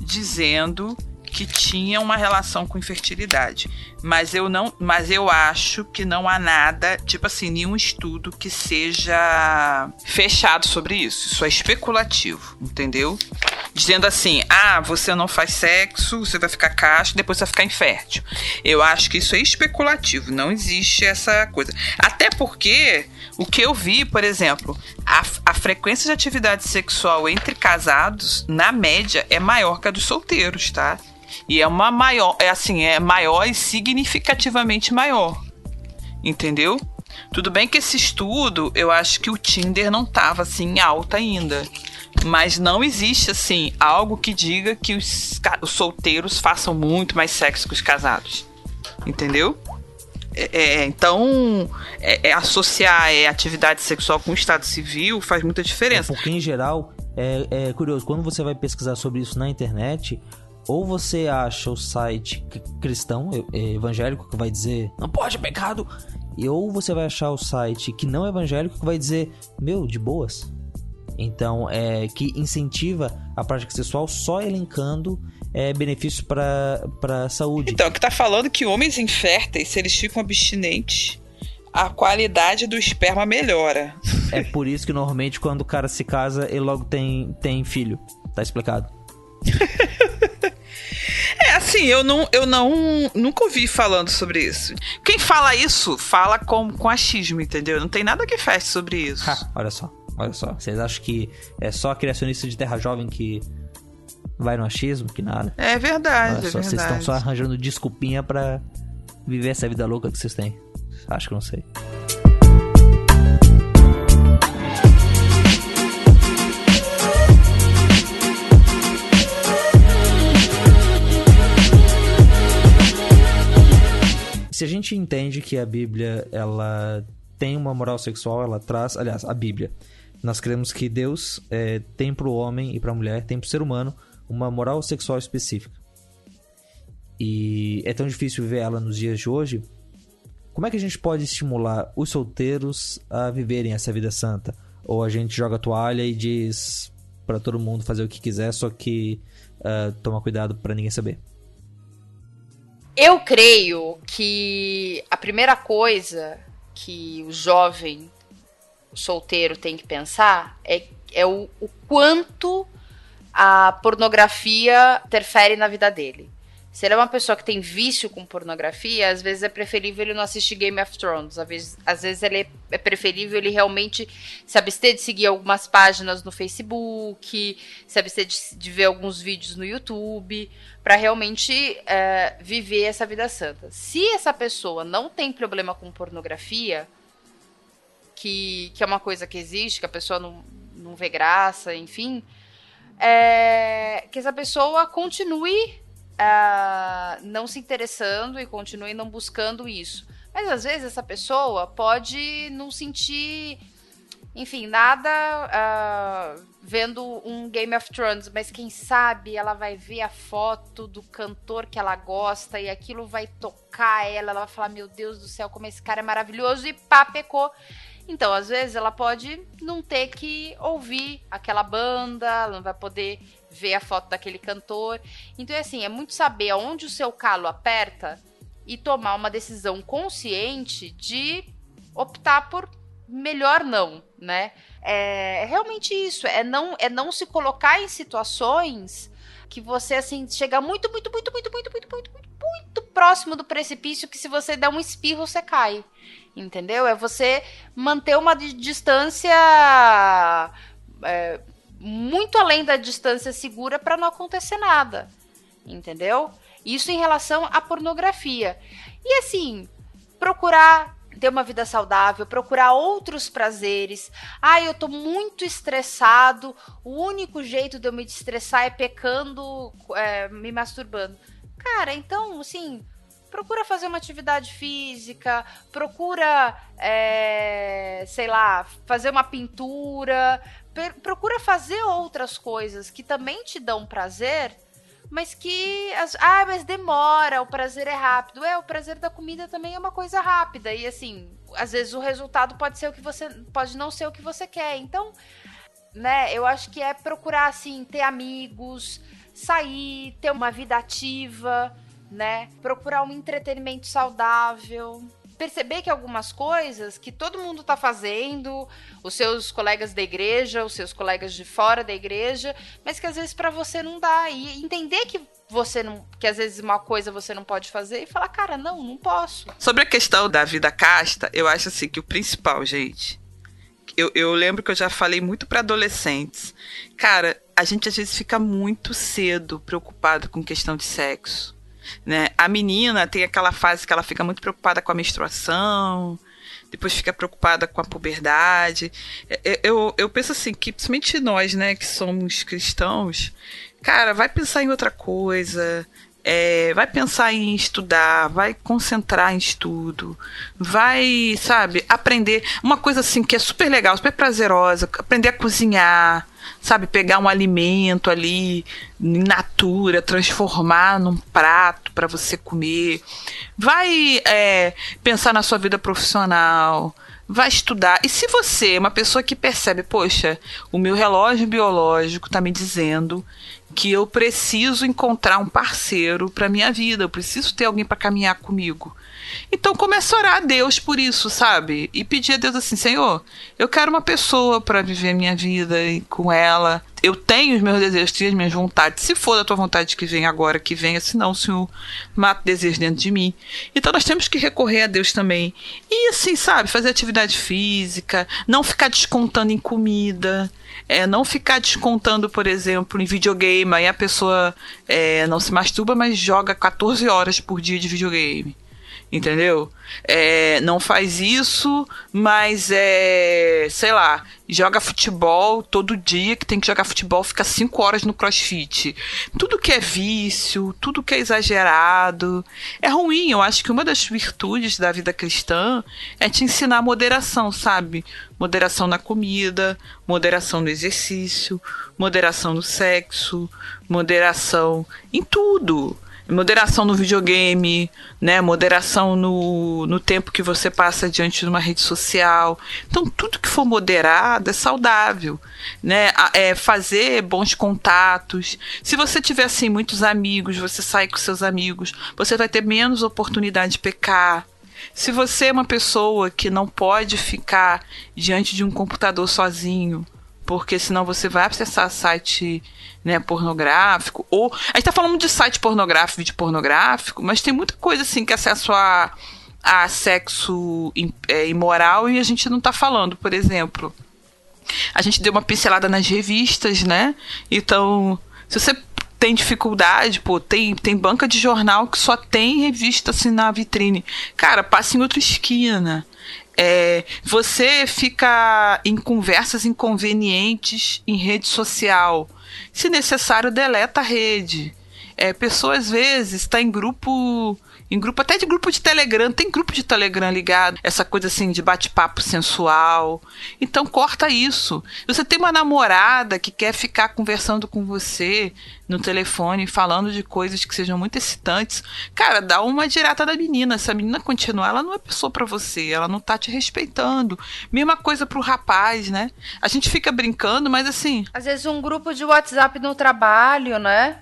dizendo que tinha uma relação com infertilidade. Mas eu não, mas eu acho que não há nada, tipo assim, nenhum estudo que seja fechado sobre isso. Isso é especulativo, entendeu? Dizendo assim: "Ah, você não faz sexo, você vai ficar casto, depois você vai ficar infértil". Eu acho que isso é especulativo, não existe essa coisa. Até porque o que eu vi, por exemplo, a, a frequência de atividade sexual entre casados, na média, é maior que a dos solteiros, tá? E é uma maior, é assim, é maior e significativamente maior. Entendeu? Tudo bem que esse estudo, eu acho que o Tinder não tava assim alta ainda. Mas não existe, assim, algo que diga que os, os solteiros façam muito mais sexo que os casados. Entendeu? É, é, então, é, é associar é, atividade sexual com o estado civil faz muita diferença. É porque, em geral, é, é curioso, quando você vai pesquisar sobre isso na internet, ou você acha o site cristão, evangélico, que vai dizer não pode é pecado, e ou você vai achar o site que não é evangélico que vai dizer meu, de boas. Então, é que incentiva a prática sexual só elencando é, benefícios para a saúde. Então, que tá falando que homens inférteis, se eles ficam abstinentes, a qualidade do esperma melhora. É por isso que normalmente quando o cara se casa, ele logo tem, tem filho. Tá explicado. é assim, eu não, eu não nunca ouvi falando sobre isso. Quem fala isso fala com, com achismo, entendeu? Não tem nada que feche sobre isso. Ha, olha só, olha só. Vocês acham que é só criacionista de terra jovem que vai no achismo, que nada. É verdade, é só, verdade. Vocês estão só arranjando desculpinha para viver essa vida louca que vocês têm. Acho que não sei. Se a gente entende que a Bíblia ela tem uma moral sexual, ela traz, aliás, a Bíblia. Nós cremos que Deus é, tem para o homem e para a mulher, tem para o ser humano uma moral sexual específica. E é tão difícil viver ela nos dias de hoje. Como é que a gente pode estimular os solteiros a viverem essa vida santa? Ou a gente joga toalha e diz para todo mundo fazer o que quiser, só que uh, toma cuidado para ninguém saber? Eu creio que a primeira coisa que o jovem o solteiro tem que pensar é, é o, o quanto a pornografia interfere na vida dele. Se ele é uma pessoa que tem vício com pornografia, às vezes é preferível ele não assistir Game of Thrones. Às vezes, às vezes ele é, é preferível ele realmente se abster de seguir algumas páginas no Facebook, se abster de, de ver alguns vídeos no YouTube, para realmente é, viver essa vida santa. Se essa pessoa não tem problema com pornografia, que, que é uma coisa que existe, que a pessoa não, não vê graça, enfim é, que essa pessoa continue uh, não se interessando e continue não buscando isso. Mas às vezes essa pessoa pode não sentir enfim, nada uh, vendo um Game of Thrones, mas quem sabe ela vai ver a foto do cantor que ela gosta e aquilo vai tocar ela, ela vai falar: Meu Deus do céu, como esse cara é maravilhoso, e pá, pecou. Então, às vezes, ela pode não ter que ouvir aquela banda, ela não vai poder ver a foto daquele cantor. Então, é assim, é muito saber aonde o seu calo aperta e tomar uma decisão consciente de optar por melhor não, né? É, é realmente isso, é não, é não se colocar em situações que você, assim, chega muito, muito, muito, muito, muito, muito, muito, muito, muito próximo do precipício que se você der um espirro, você cai entendeu? É você manter uma distância é, muito além da distância segura para não acontecer nada, entendeu? Isso em relação à pornografia. E assim, procurar ter uma vida saudável, procurar outros prazeres. Ah, eu tô muito estressado. O único jeito de eu me estressar é pecando, é, me masturbando. Cara, então, assim, procura fazer uma atividade física, procura, é, sei lá, fazer uma pintura, procura fazer outras coisas que também te dão prazer, mas que. As, ah, mas demora, o prazer é rápido. É, o prazer da comida também é uma coisa rápida. E assim, às vezes o resultado pode ser o que você. pode não ser o que você quer. Então, né, eu acho que é procurar, assim, ter amigos, sair, ter uma vida ativa né? Procurar um entretenimento saudável. Perceber que algumas coisas que todo mundo está fazendo, os seus colegas da igreja, os seus colegas de fora da igreja, mas que às vezes para você não dá. E entender que você não. que às vezes uma coisa você não pode fazer e falar, cara, não, não posso. Sobre a questão da vida casta, eu acho assim que o principal, gente. Eu, eu lembro que eu já falei muito para adolescentes. Cara, a gente às vezes fica muito cedo preocupado com questão de sexo. Né? A menina tem aquela fase que ela fica muito preocupada com a menstruação, depois fica preocupada com a puberdade. É, é, eu, eu penso assim, que principalmente nós, né, que somos cristãos, cara, vai pensar em outra coisa, é, vai pensar em estudar, vai concentrar em estudo, vai, sabe, aprender uma coisa assim que é super legal, super prazerosa, aprender a cozinhar, sabe, pegar um alimento ali in natura, transformar num prato para você comer, vai é, pensar na sua vida profissional, vai estudar. E se você é uma pessoa que percebe, poxa, o meu relógio biológico está me dizendo que eu preciso encontrar um parceiro para minha vida, eu preciso ter alguém para caminhar comigo. Então começa a orar a Deus por isso, sabe? E pedir a Deus assim, Senhor, eu quero uma pessoa para viver minha vida e com ela. Eu tenho os meus desejos, tenho as minhas vontades. Se for da tua vontade que vem agora, que venha. Senão, Senhor, mata o desejo dentro de mim. Então nós temos que recorrer a Deus também. E assim, sabe? Fazer atividade física, não ficar descontando em comida. É, não ficar descontando, por exemplo, em videogame, aí a pessoa é, não se masturba, mas joga 14 horas por dia de videogame entendeu? É, não faz isso, mas é, sei lá, joga futebol todo dia, que tem que jogar futebol, fica cinco horas no crossfit. Tudo que é vício, tudo que é exagerado, é ruim. Eu acho que uma das virtudes da vida cristã é te ensinar moderação, sabe? Moderação na comida, moderação no exercício, moderação no sexo, moderação em tudo moderação no videogame, né? Moderação no, no tempo que você passa diante de uma rede social. Então, tudo que for moderado é saudável, né? É fazer bons contatos. Se você tiver, assim, muitos amigos, você sai com seus amigos, você vai ter menos oportunidade de pecar. Se você é uma pessoa que não pode ficar diante de um computador sozinho, porque senão você vai acessar site né, pornográfico, ou. A gente tá falando de site pornográfico, vídeo pornográfico, mas tem muita coisa assim que é acesso a, a sexo é, imoral e a gente não tá falando, por exemplo. A gente deu uma pincelada nas revistas, né? Então, se você tem dificuldade, pô, tem, tem banca de jornal que só tem revista assim na vitrine. Cara, passa em outra esquina. É, você fica em conversas inconvenientes em rede social. Se necessário, deleta a rede. É, pessoa às vezes está em grupo Em grupo, até de grupo de Telegram. Tem grupo de Telegram ligado. Essa coisa assim de bate-papo sensual. Então corta isso. Você tem uma namorada que quer ficar conversando com você no telefone, falando de coisas que sejam muito excitantes. Cara, dá uma direta da menina. Se a menina continuar, ela não é pessoa para você. Ela não tá te respeitando. Mesma coisa pro rapaz, né? A gente fica brincando, mas assim. Às vezes um grupo de WhatsApp no trabalho, né?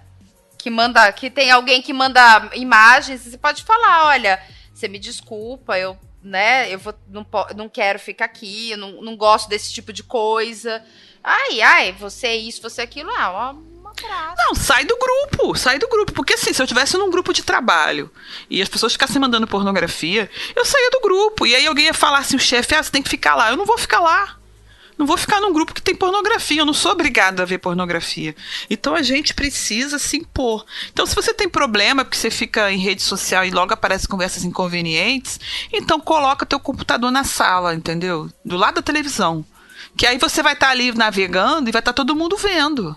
Que manda, que tem alguém que manda imagens, você pode falar, olha, você me desculpa, eu, né, eu vou, não, não quero ficar aqui, eu não, não gosto desse tipo de coisa. Ai, ai, você é isso, você é aquilo, ah, uma Não, sai do grupo, sai do grupo. Porque assim, se eu tivesse num grupo de trabalho e as pessoas ficassem mandando pornografia, eu saía do grupo. E aí alguém ia falar assim, o chefe, ah, você tem que ficar lá. Eu não vou ficar lá. Não vou ficar num grupo que tem pornografia, eu não sou obrigada a ver pornografia. Então a gente precisa se impor. Então, se você tem problema porque você fica em rede social e logo aparecem conversas inconvenientes, então coloca teu computador na sala, entendeu? Do lado da televisão. Que aí você vai estar tá ali navegando e vai estar tá todo mundo vendo.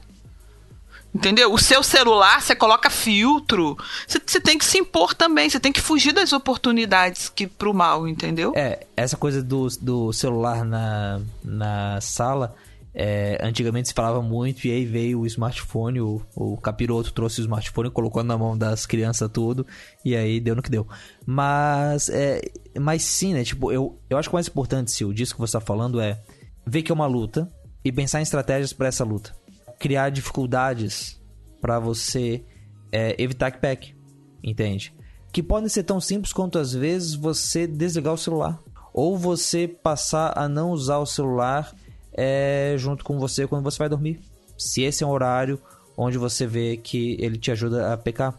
Entendeu? O seu celular, você coloca filtro. Você, tem que se impor também. Você tem que fugir das oportunidades que pro mal, entendeu? É, essa coisa do, do celular na, na sala. É, antigamente se falava muito e aí veio o smartphone, o, o capiroto trouxe o smartphone, colocou na mão das crianças tudo e aí deu no que deu. Mas, é, mas sim, né? Tipo, eu, eu acho que o mais importante, o disso que você tá falando é ver que é uma luta e pensar em estratégias para essa luta criar dificuldades para você é, evitar que peque, entende? Que podem ser tão simples quanto às vezes você desligar o celular ou você passar a não usar o celular é, junto com você quando você vai dormir. Se esse é um horário onde você vê que ele te ajuda a pecar.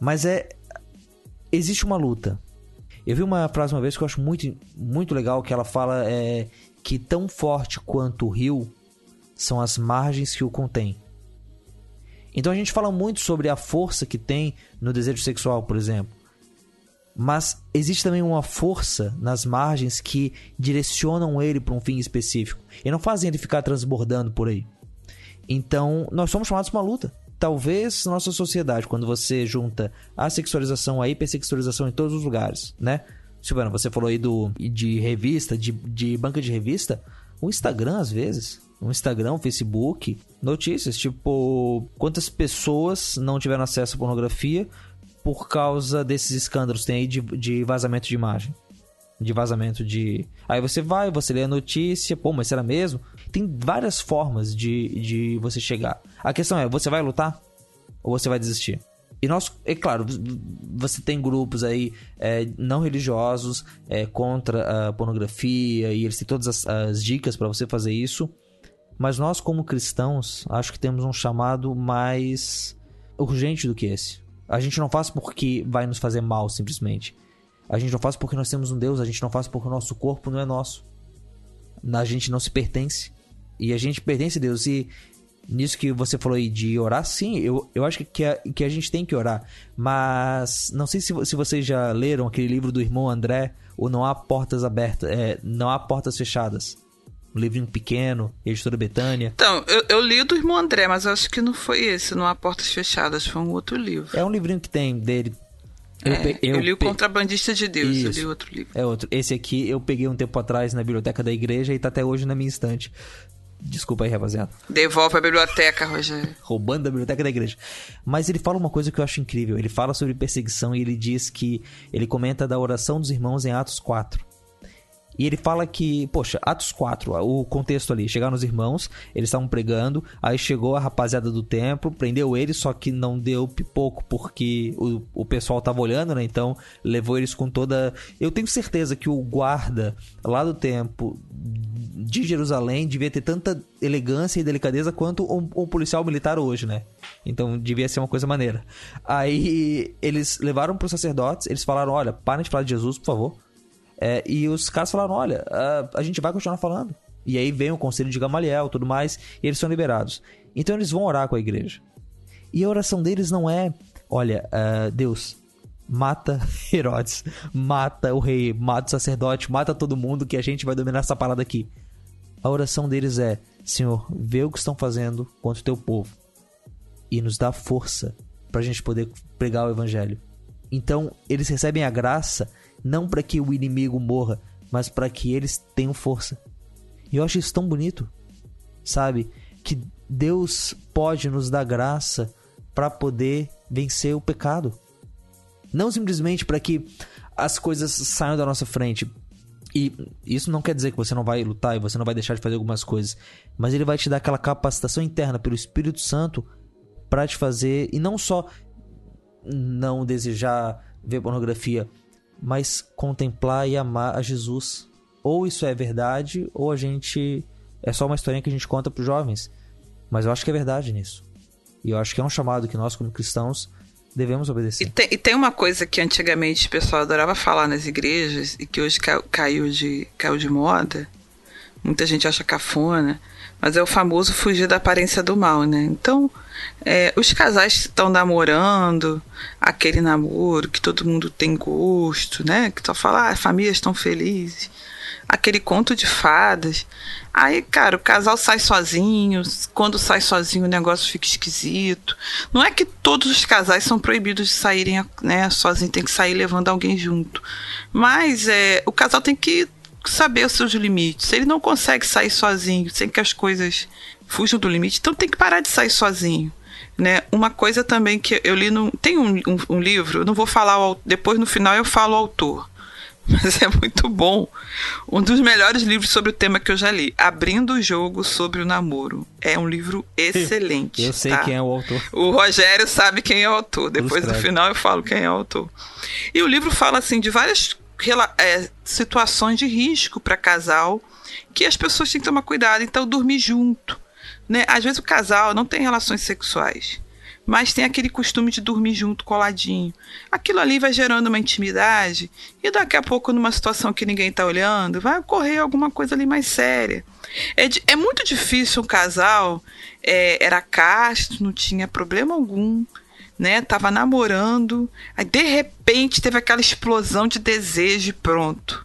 Mas é existe uma luta. Eu vi uma frase uma vez que eu acho muito, muito legal que ela fala é, que tão forte quanto o rio são as margens que o contêm. Então a gente fala muito sobre a força que tem no desejo sexual, por exemplo. Mas existe também uma força nas margens que direcionam ele para um fim específico e não fazem ele ficar transbordando por aí. Então, nós somos chamados para uma luta. Talvez nossa sociedade, quando você junta a sexualização, a hipersexualização em todos os lugares, né? Silvana, você falou aí do, de revista, de, de banca de revista. O Instagram, às vezes, no Instagram, Facebook, notícias, tipo, quantas pessoas não tiveram acesso à pornografia por causa desses escândalos tem aí de, de vazamento de imagem. De vazamento de. Aí você vai, você lê a notícia, pô, mas será mesmo? Tem várias formas de, de você chegar. A questão é, você vai lutar? Ou você vai desistir? E nós, é claro, você tem grupos aí é, não religiosos é, contra a pornografia e eles têm todas as, as dicas para você fazer isso. Mas nós, como cristãos, acho que temos um chamado mais urgente do que esse. A gente não faz porque vai nos fazer mal, simplesmente. A gente não faz porque nós temos um Deus, a gente não faz porque o nosso corpo não é nosso. A gente não se pertence. E a gente pertence a Deus. E nisso que você falou aí de orar, sim, eu, eu acho que a, que a gente tem que orar. Mas não sei se, se vocês já leram aquele livro do irmão André, ou Não Há Portas Abertas, é, Não Há Portas Fechadas um livrinho pequeno, editora Betânia. Então, eu, eu, li do irmão André, mas acho que não foi esse, não há Portas Fechadas, foi um outro livro. É um livrinho que tem dele. Eu, é, eu, eu li o Contrabandista de Deus, Isso. eu li outro livro. É outro. Esse aqui eu peguei um tempo atrás na biblioteca da igreja e tá até hoje na minha estante. Desculpa aí, rapaziada. Devolve a biblioteca, Rogério. Roubando da biblioteca da igreja. Mas ele fala uma coisa que eu acho incrível. Ele fala sobre perseguição e ele diz que. Ele comenta da oração dos irmãos em Atos 4. E ele fala que, poxa, Atos 4, o contexto ali, chegaram os irmãos, eles estavam pregando, aí chegou a rapaziada do templo, prendeu eles, só que não deu pipoco porque o, o pessoal tava olhando, né? Então levou eles com toda. Eu tenho certeza que o guarda lá do templo de Jerusalém devia ter tanta elegância e delicadeza quanto um, um policial militar hoje, né? Então devia ser uma coisa maneira. Aí eles levaram para os sacerdotes, eles falaram: olha, parem de falar de Jesus, por favor é, e os caras falaram: olha, a, a gente vai continuar falando. E aí vem o conselho de Gamaliel tudo mais, e eles são liberados. Então eles vão orar com a igreja. E a oração deles não é: olha, uh, Deus, mata Herodes, mata o rei, mata o sacerdote, mata todo mundo que a gente vai dominar essa parada aqui. A oração deles é: Senhor, vê o que estão fazendo contra o teu povo e nos dá força para a gente poder pregar o evangelho Então, eles recebem a graça não para que o inimigo morra, mas para que eles tenham força. E eu acho isso tão bonito, sabe? Que Deus pode nos dar graça para poder vencer o pecado. Não simplesmente para que as coisas saiam da nossa frente. E isso não quer dizer que você não vai lutar e você não vai deixar de fazer algumas coisas, mas ele vai te dar aquela capacitação interna pelo Espírito Santo para te fazer e não só não desejar ver pornografia, mas contemplar e amar a Jesus. Ou isso é verdade, ou a gente é só uma historinha que a gente conta para os jovens. Mas eu acho que é verdade nisso. E eu acho que é um chamado que nós, como cristãos, devemos obedecer. E tem, e tem uma coisa que antigamente o pessoal adorava falar nas igrejas e que hoje caiu de, caiu de moda. Muita gente acha cafona, mas é o famoso fugir da aparência do mal, né? Então, é, os casais estão namorando, aquele namoro que todo mundo tem gosto, né? Que só fala, ah, as famílias estão felizes. Aquele conto de fadas. Aí, cara, o casal sai sozinho. Quando sai sozinho, o negócio fica esquisito. Não é que todos os casais são proibidos de saírem né, sozinho, tem que sair levando alguém junto. Mas é, o casal tem que saber os seus limites. Ele não consegue sair sozinho, sem que as coisas fujam do limite, então tem que parar de sair sozinho. Né? Uma coisa também que eu li no. Tem um, um, um livro, não vou falar, o, depois no final eu falo o autor mas é muito bom. Um dos melhores livros sobre o tema que eu já li. Abrindo o jogo sobre o namoro. É um livro excelente. Eu sei tá? quem é o autor. O Rogério sabe quem é o autor. Depois no final eu falo quem é o autor. E o livro fala assim de várias é, situações de risco para casal que as pessoas têm que tomar cuidado. Então, dormir junto. Né? Às vezes o casal não tem relações sexuais mas tem aquele costume de dormir junto, coladinho. Aquilo ali vai gerando uma intimidade e daqui a pouco, numa situação que ninguém está olhando, vai ocorrer alguma coisa ali mais séria. É, é muito difícil um casal, é, era casto, não tinha problema algum, né? Tava namorando, aí de repente teve aquela explosão de desejo e pronto.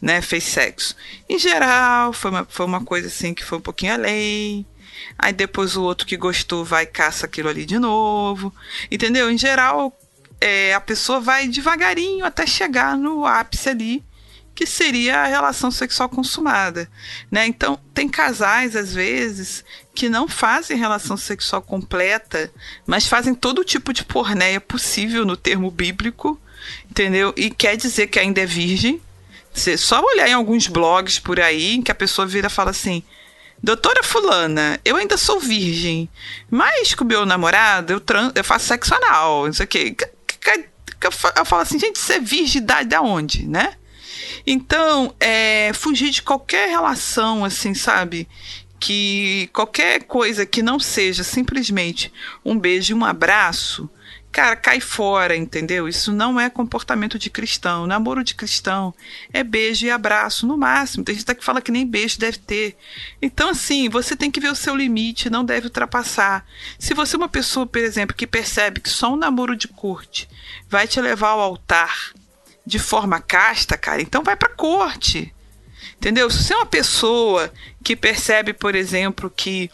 Né, fez sexo. Em geral, foi uma, foi uma coisa assim que foi um pouquinho além aí depois o outro que gostou vai caça aquilo ali de novo, entendeu? Em geral, é, a pessoa vai devagarinho até chegar no ápice ali, que seria a relação sexual consumada, né? Então, tem casais às vezes que não fazem relação sexual completa, mas fazem todo tipo de pornéia possível no termo bíblico, entendeu? E quer dizer que ainda é virgem. Você só olhar em alguns blogs por aí em que a pessoa vira e fala assim: Doutora Fulana, eu ainda sou virgem, mas com meu namorado eu, trans, eu faço sexo anal, não sei o quê. Eu falo assim, gente, você é virgindade da onde, né? Então, é, fugir de qualquer relação, assim, sabe? Que qualquer coisa que não seja simplesmente um beijo e um abraço, cara, cai fora, entendeu? Isso não é comportamento de cristão. Namoro de cristão é beijo e abraço, no máximo. Tem gente que fala que nem beijo deve ter. Então, assim, você tem que ver o seu limite, não deve ultrapassar. Se você é uma pessoa, por exemplo, que percebe que só um namoro de corte vai te levar ao altar de forma casta, cara, então vai pra corte. Entendeu? Se você é uma pessoa que percebe, por exemplo, que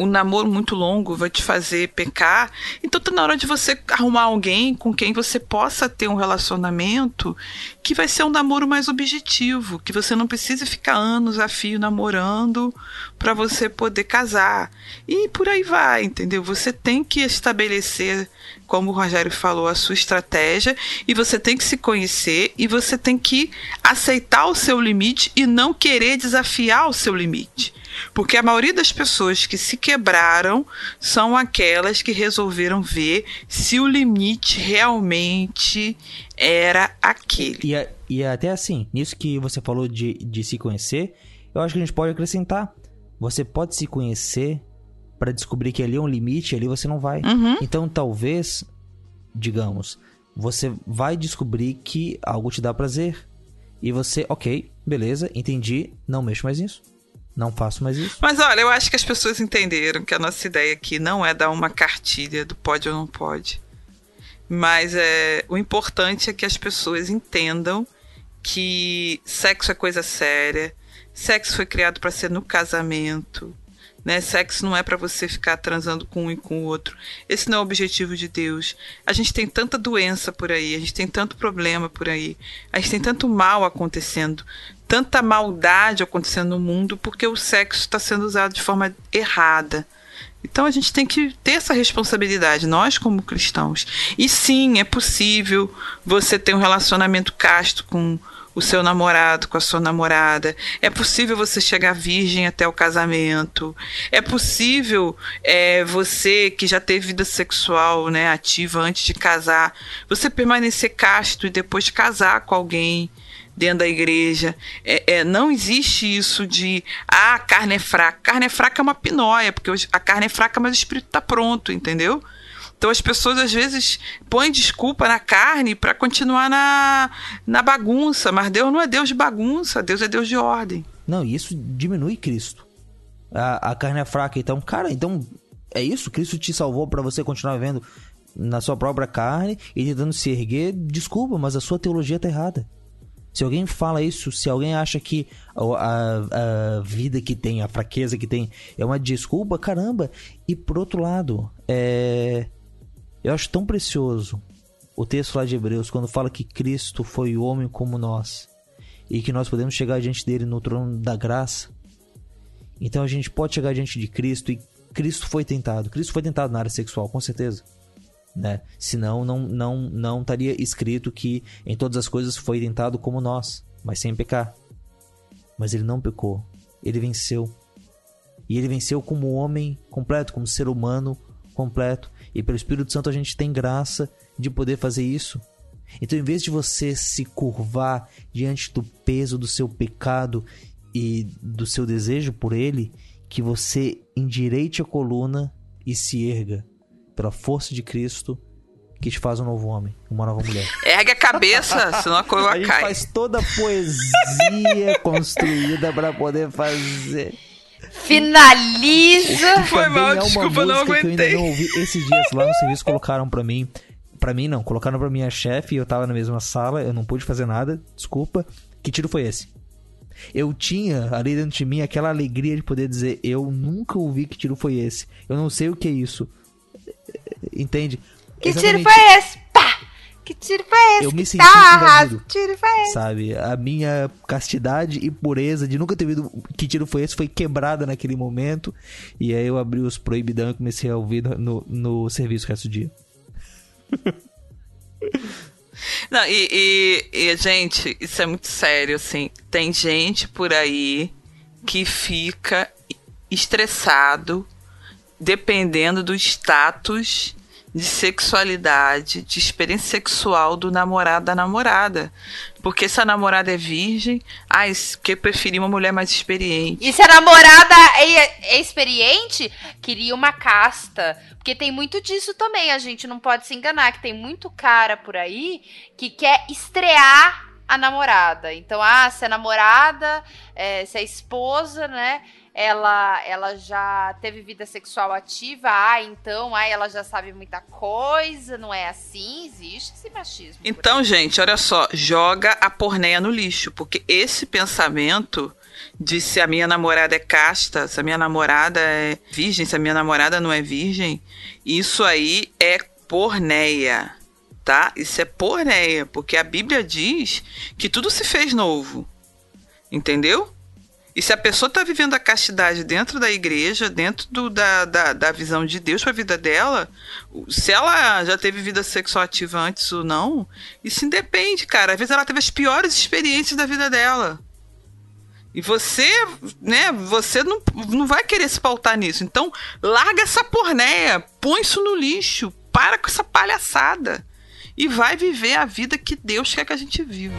o namoro muito longo vai te fazer pecar. Então tá na hora de você arrumar alguém com quem você possa ter um relacionamento que vai ser um namoro mais objetivo, que você não precisa ficar anos a fio namorando para você poder casar. E por aí vai, entendeu? Você tem que estabelecer, como o Rogério falou, a sua estratégia e você tem que se conhecer e você tem que aceitar o seu limite e não querer desafiar o seu limite. Porque a maioria das pessoas que se quebraram são aquelas que resolveram ver se o limite realmente era aquele. E, e até assim, nisso que você falou de, de se conhecer, eu acho que a gente pode acrescentar. Você pode se conhecer para descobrir que ali é um limite, ali você não vai. Uhum. Então talvez, digamos, você vai descobrir que algo te dá prazer. E você, ok, beleza, entendi, não mexo mais nisso. Não faço mais isso. Mas olha, eu acho que as pessoas entenderam que a nossa ideia aqui não é dar uma cartilha do pode ou não pode. Mas é, o importante é que as pessoas entendam que sexo é coisa séria, sexo foi criado para ser no casamento, Né? Sexo não é para você ficar transando com um e com o outro. Esse não é o objetivo de Deus. A gente tem tanta doença por aí, a gente tem tanto problema por aí, a gente tem tanto mal acontecendo, tanta maldade acontecendo no mundo porque o sexo está sendo usado de forma errada. Então a gente tem que ter essa responsabilidade, nós como cristãos. E sim, é possível você ter um relacionamento casto com o seu namorado, com a sua namorada. É possível você chegar virgem até o casamento. É possível é, você que já teve vida sexual né, ativa antes de casar, você permanecer casto e depois casar com alguém dentro da igreja. É, é, não existe isso de ah, carne é fraca. Carne é fraca é uma pinóia, porque a carne é fraca, mas o espírito está pronto, entendeu? Então as pessoas às vezes põem desculpa na carne para continuar na, na bagunça, mas Deus não é Deus de bagunça, Deus é Deus de ordem. Não, e isso diminui Cristo. A, a carne é fraca, então, cara, então é isso? Cristo te salvou para você continuar vivendo na sua própria carne e tentando se erguer? Desculpa, mas a sua teologia tá errada. Se alguém fala isso, se alguém acha que a, a, vida que tem, a fraqueza que tem, é uma desculpa, caramba. E por outro lado, é... eu acho tão precioso o texto lá de Hebreus, quando fala que Cristo foi homem como nós e que nós podemos chegar diante dele no trono da graça. Então a gente pode chegar diante de Cristo e Cristo foi tentado. Cristo foi tentado na área sexual, com certeza né? Senão não não não estaria escrito que em todas as coisas foi tentado como nós, mas sem pecar. Mas ele não pecou. Ele venceu. E ele venceu como homem completo, como ser humano completo. E pelo Espírito Santo a gente tem graça de poder fazer isso. Então, em vez de você se curvar diante do peso do seu pecado e do seu desejo por ele, que você endireite a coluna e se erga pela força de Cristo que te faz um novo homem, uma nova mulher. Ergue a cabeça, senão a coroa a gente cai. faz toda a poesia construída para poder fazer. Finaliza! Foi mal, é desculpa, não aguentei. Que eu ainda não ouvi. Esses dias lá no serviço colocaram para mim, para mim não, colocaram para minha chefe e eu tava na mesma sala, eu não pude fazer nada, desculpa. Que tiro foi esse? Eu tinha ali dentro de mim aquela alegria de poder dizer, eu nunca ouvi que tiro foi esse. Eu não sei o que é isso Entende? Que Exatamente. tiro foi esse? Pá! Que tiro foi esse? Eu me senti tá Que tiro foi esse? Sabe? A minha castidade e pureza de nunca ter ouvido que tiro foi esse foi quebrada naquele momento. E aí eu abri os proibidão e comecei a ouvir no, no serviço o resto do dia. Não, e, e, e, gente, isso é muito sério, assim. Tem gente por aí que fica estressado dependendo do status de sexualidade, de experiência sexual do namorado da namorada. Porque se a namorada é virgem, ah, que preferir uma mulher mais experiente. E se a namorada é, é, experiente, queria uma casta. Porque tem muito disso também, a gente não pode se enganar, que tem muito cara por aí que quer estrear a namorada. Então, ah, se a namorada, é, se a esposa, né? Ela, ela já teve vida sexual ativa, ah, então, ah, ela já sabe muita coisa, não é assim? Existe esse machismo. Então, gente, olha só, joga a porneia no lixo, porque esse pensamento de se a minha namorada é casta, se a minha namorada é virgem, se a minha namorada não é virgem, isso aí é porneia, tá? Isso é porneia, porque a Bíblia diz que tudo se fez novo. Entendeu? E se a pessoa está vivendo a castidade dentro da igreja, dentro do, da, da, da, visão de Deus para a vida dela, se ela já teve vida sexual ativa antes ou não, isso independe, cara. Às vezes ela teve as piores experiências da vida dela. E você, né, você não, não vai querer se pautar nisso. Então, larga essa pornéia, põe isso no lixo, para com essa palhaçada. E vai viver a vida que Deus quer que a gente viva.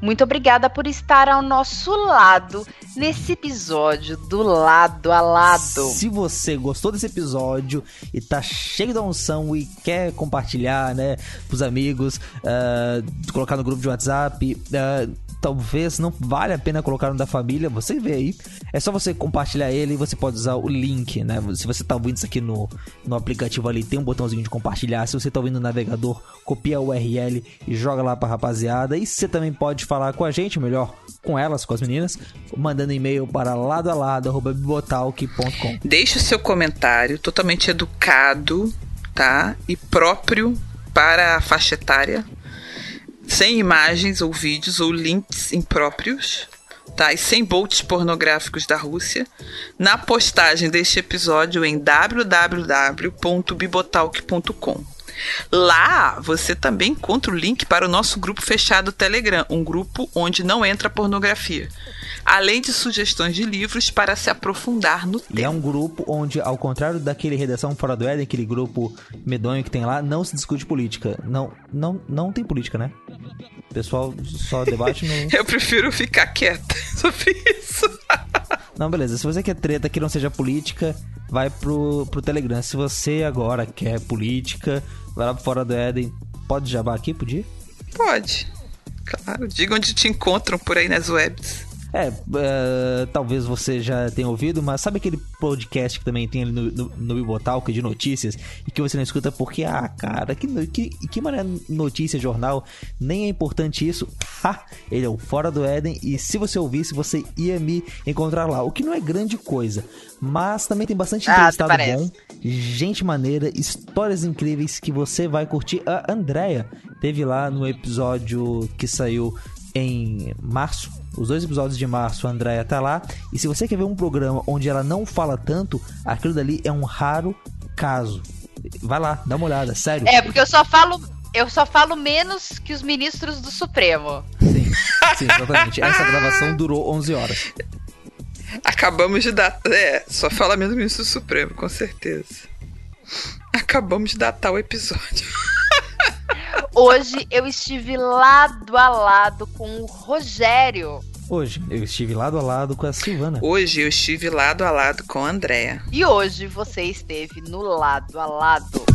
Muito obrigada por estar ao nosso lado nesse episódio do Lado a Lado. Se você gostou desse episódio e tá cheio da unção e quer compartilhar, né, pros amigos, uh, colocar no grupo de WhatsApp, uh, talvez não vale a pena colocar no da família, você vê aí. É só você compartilhar ele e você pode usar o link, né? Se você tá ouvindo isso aqui no, no aplicativo ali, tem um botãozinho de compartilhar. Se você tá ouvindo no navegador, copia o URL e joga lá pra rapaziada. E você também pode falar com a gente, melhor, com elas, com as meninas, mandando e-mail para ladoalado.bibotalk.com. Deixe o seu comentário totalmente educado, tá? E próprio para a faixa etária sem imagens ou vídeos ou links impróprios, tá? E sem bolts pornográficos da Rússia, na postagem deste episódio em www.bibotalk.com. Lá você também encontra o link para o nosso grupo fechado Telegram, um grupo onde não entra pornografia além de sugestões de livros para se aprofundar no tema. E é um grupo onde, ao contrário daquele Redação Fora do Éden, aquele grupo medonho que tem lá, não se discute política. Não, não, não tem política, né? O pessoal só debate no... Eu prefiro ficar quieta sobre isso. Não, beleza. Se você quer treta que não seja política, vai pro, pro Telegram. Se você agora quer política, vai lá pro Fora do Éden. Pode jabar aqui, podia? Pode. Claro. Diga onde te encontram por aí nas webs. É, uh, talvez você já tenha ouvido, mas sabe aquele podcast que também tem ali no, no, no Bibotalk de notícias e que você não escuta porque, ah, cara, que, que, que maneira notícia, jornal, nem é importante isso. Ha! Ele é o Fora do Éden e se você ouvisse, você ia me encontrar lá, o que não é grande coisa, mas também tem bastante ah, entrevistado ah, bom, gente maneira, histórias incríveis que você vai curtir. A Andrea teve lá no episódio que saiu em março os dois episódios de março, a Andrea tá lá. E se você quer ver um programa onde ela não fala tanto, aquilo dali é um raro caso. Vai lá, dá uma olhada, sério. É, porque eu só falo. Eu só falo menos que os ministros do Supremo. Sim, sim, exatamente. Essa gravação durou 11 horas. Acabamos de dar. É, só fala menos ministro do Supremo, com certeza. Acabamos de datar o episódio. Hoje eu estive lado a lado com o Rogério. Hoje eu estive lado a lado com a Silvana. Hoje eu estive lado a lado com a Andrea. E hoje você esteve no lado a lado.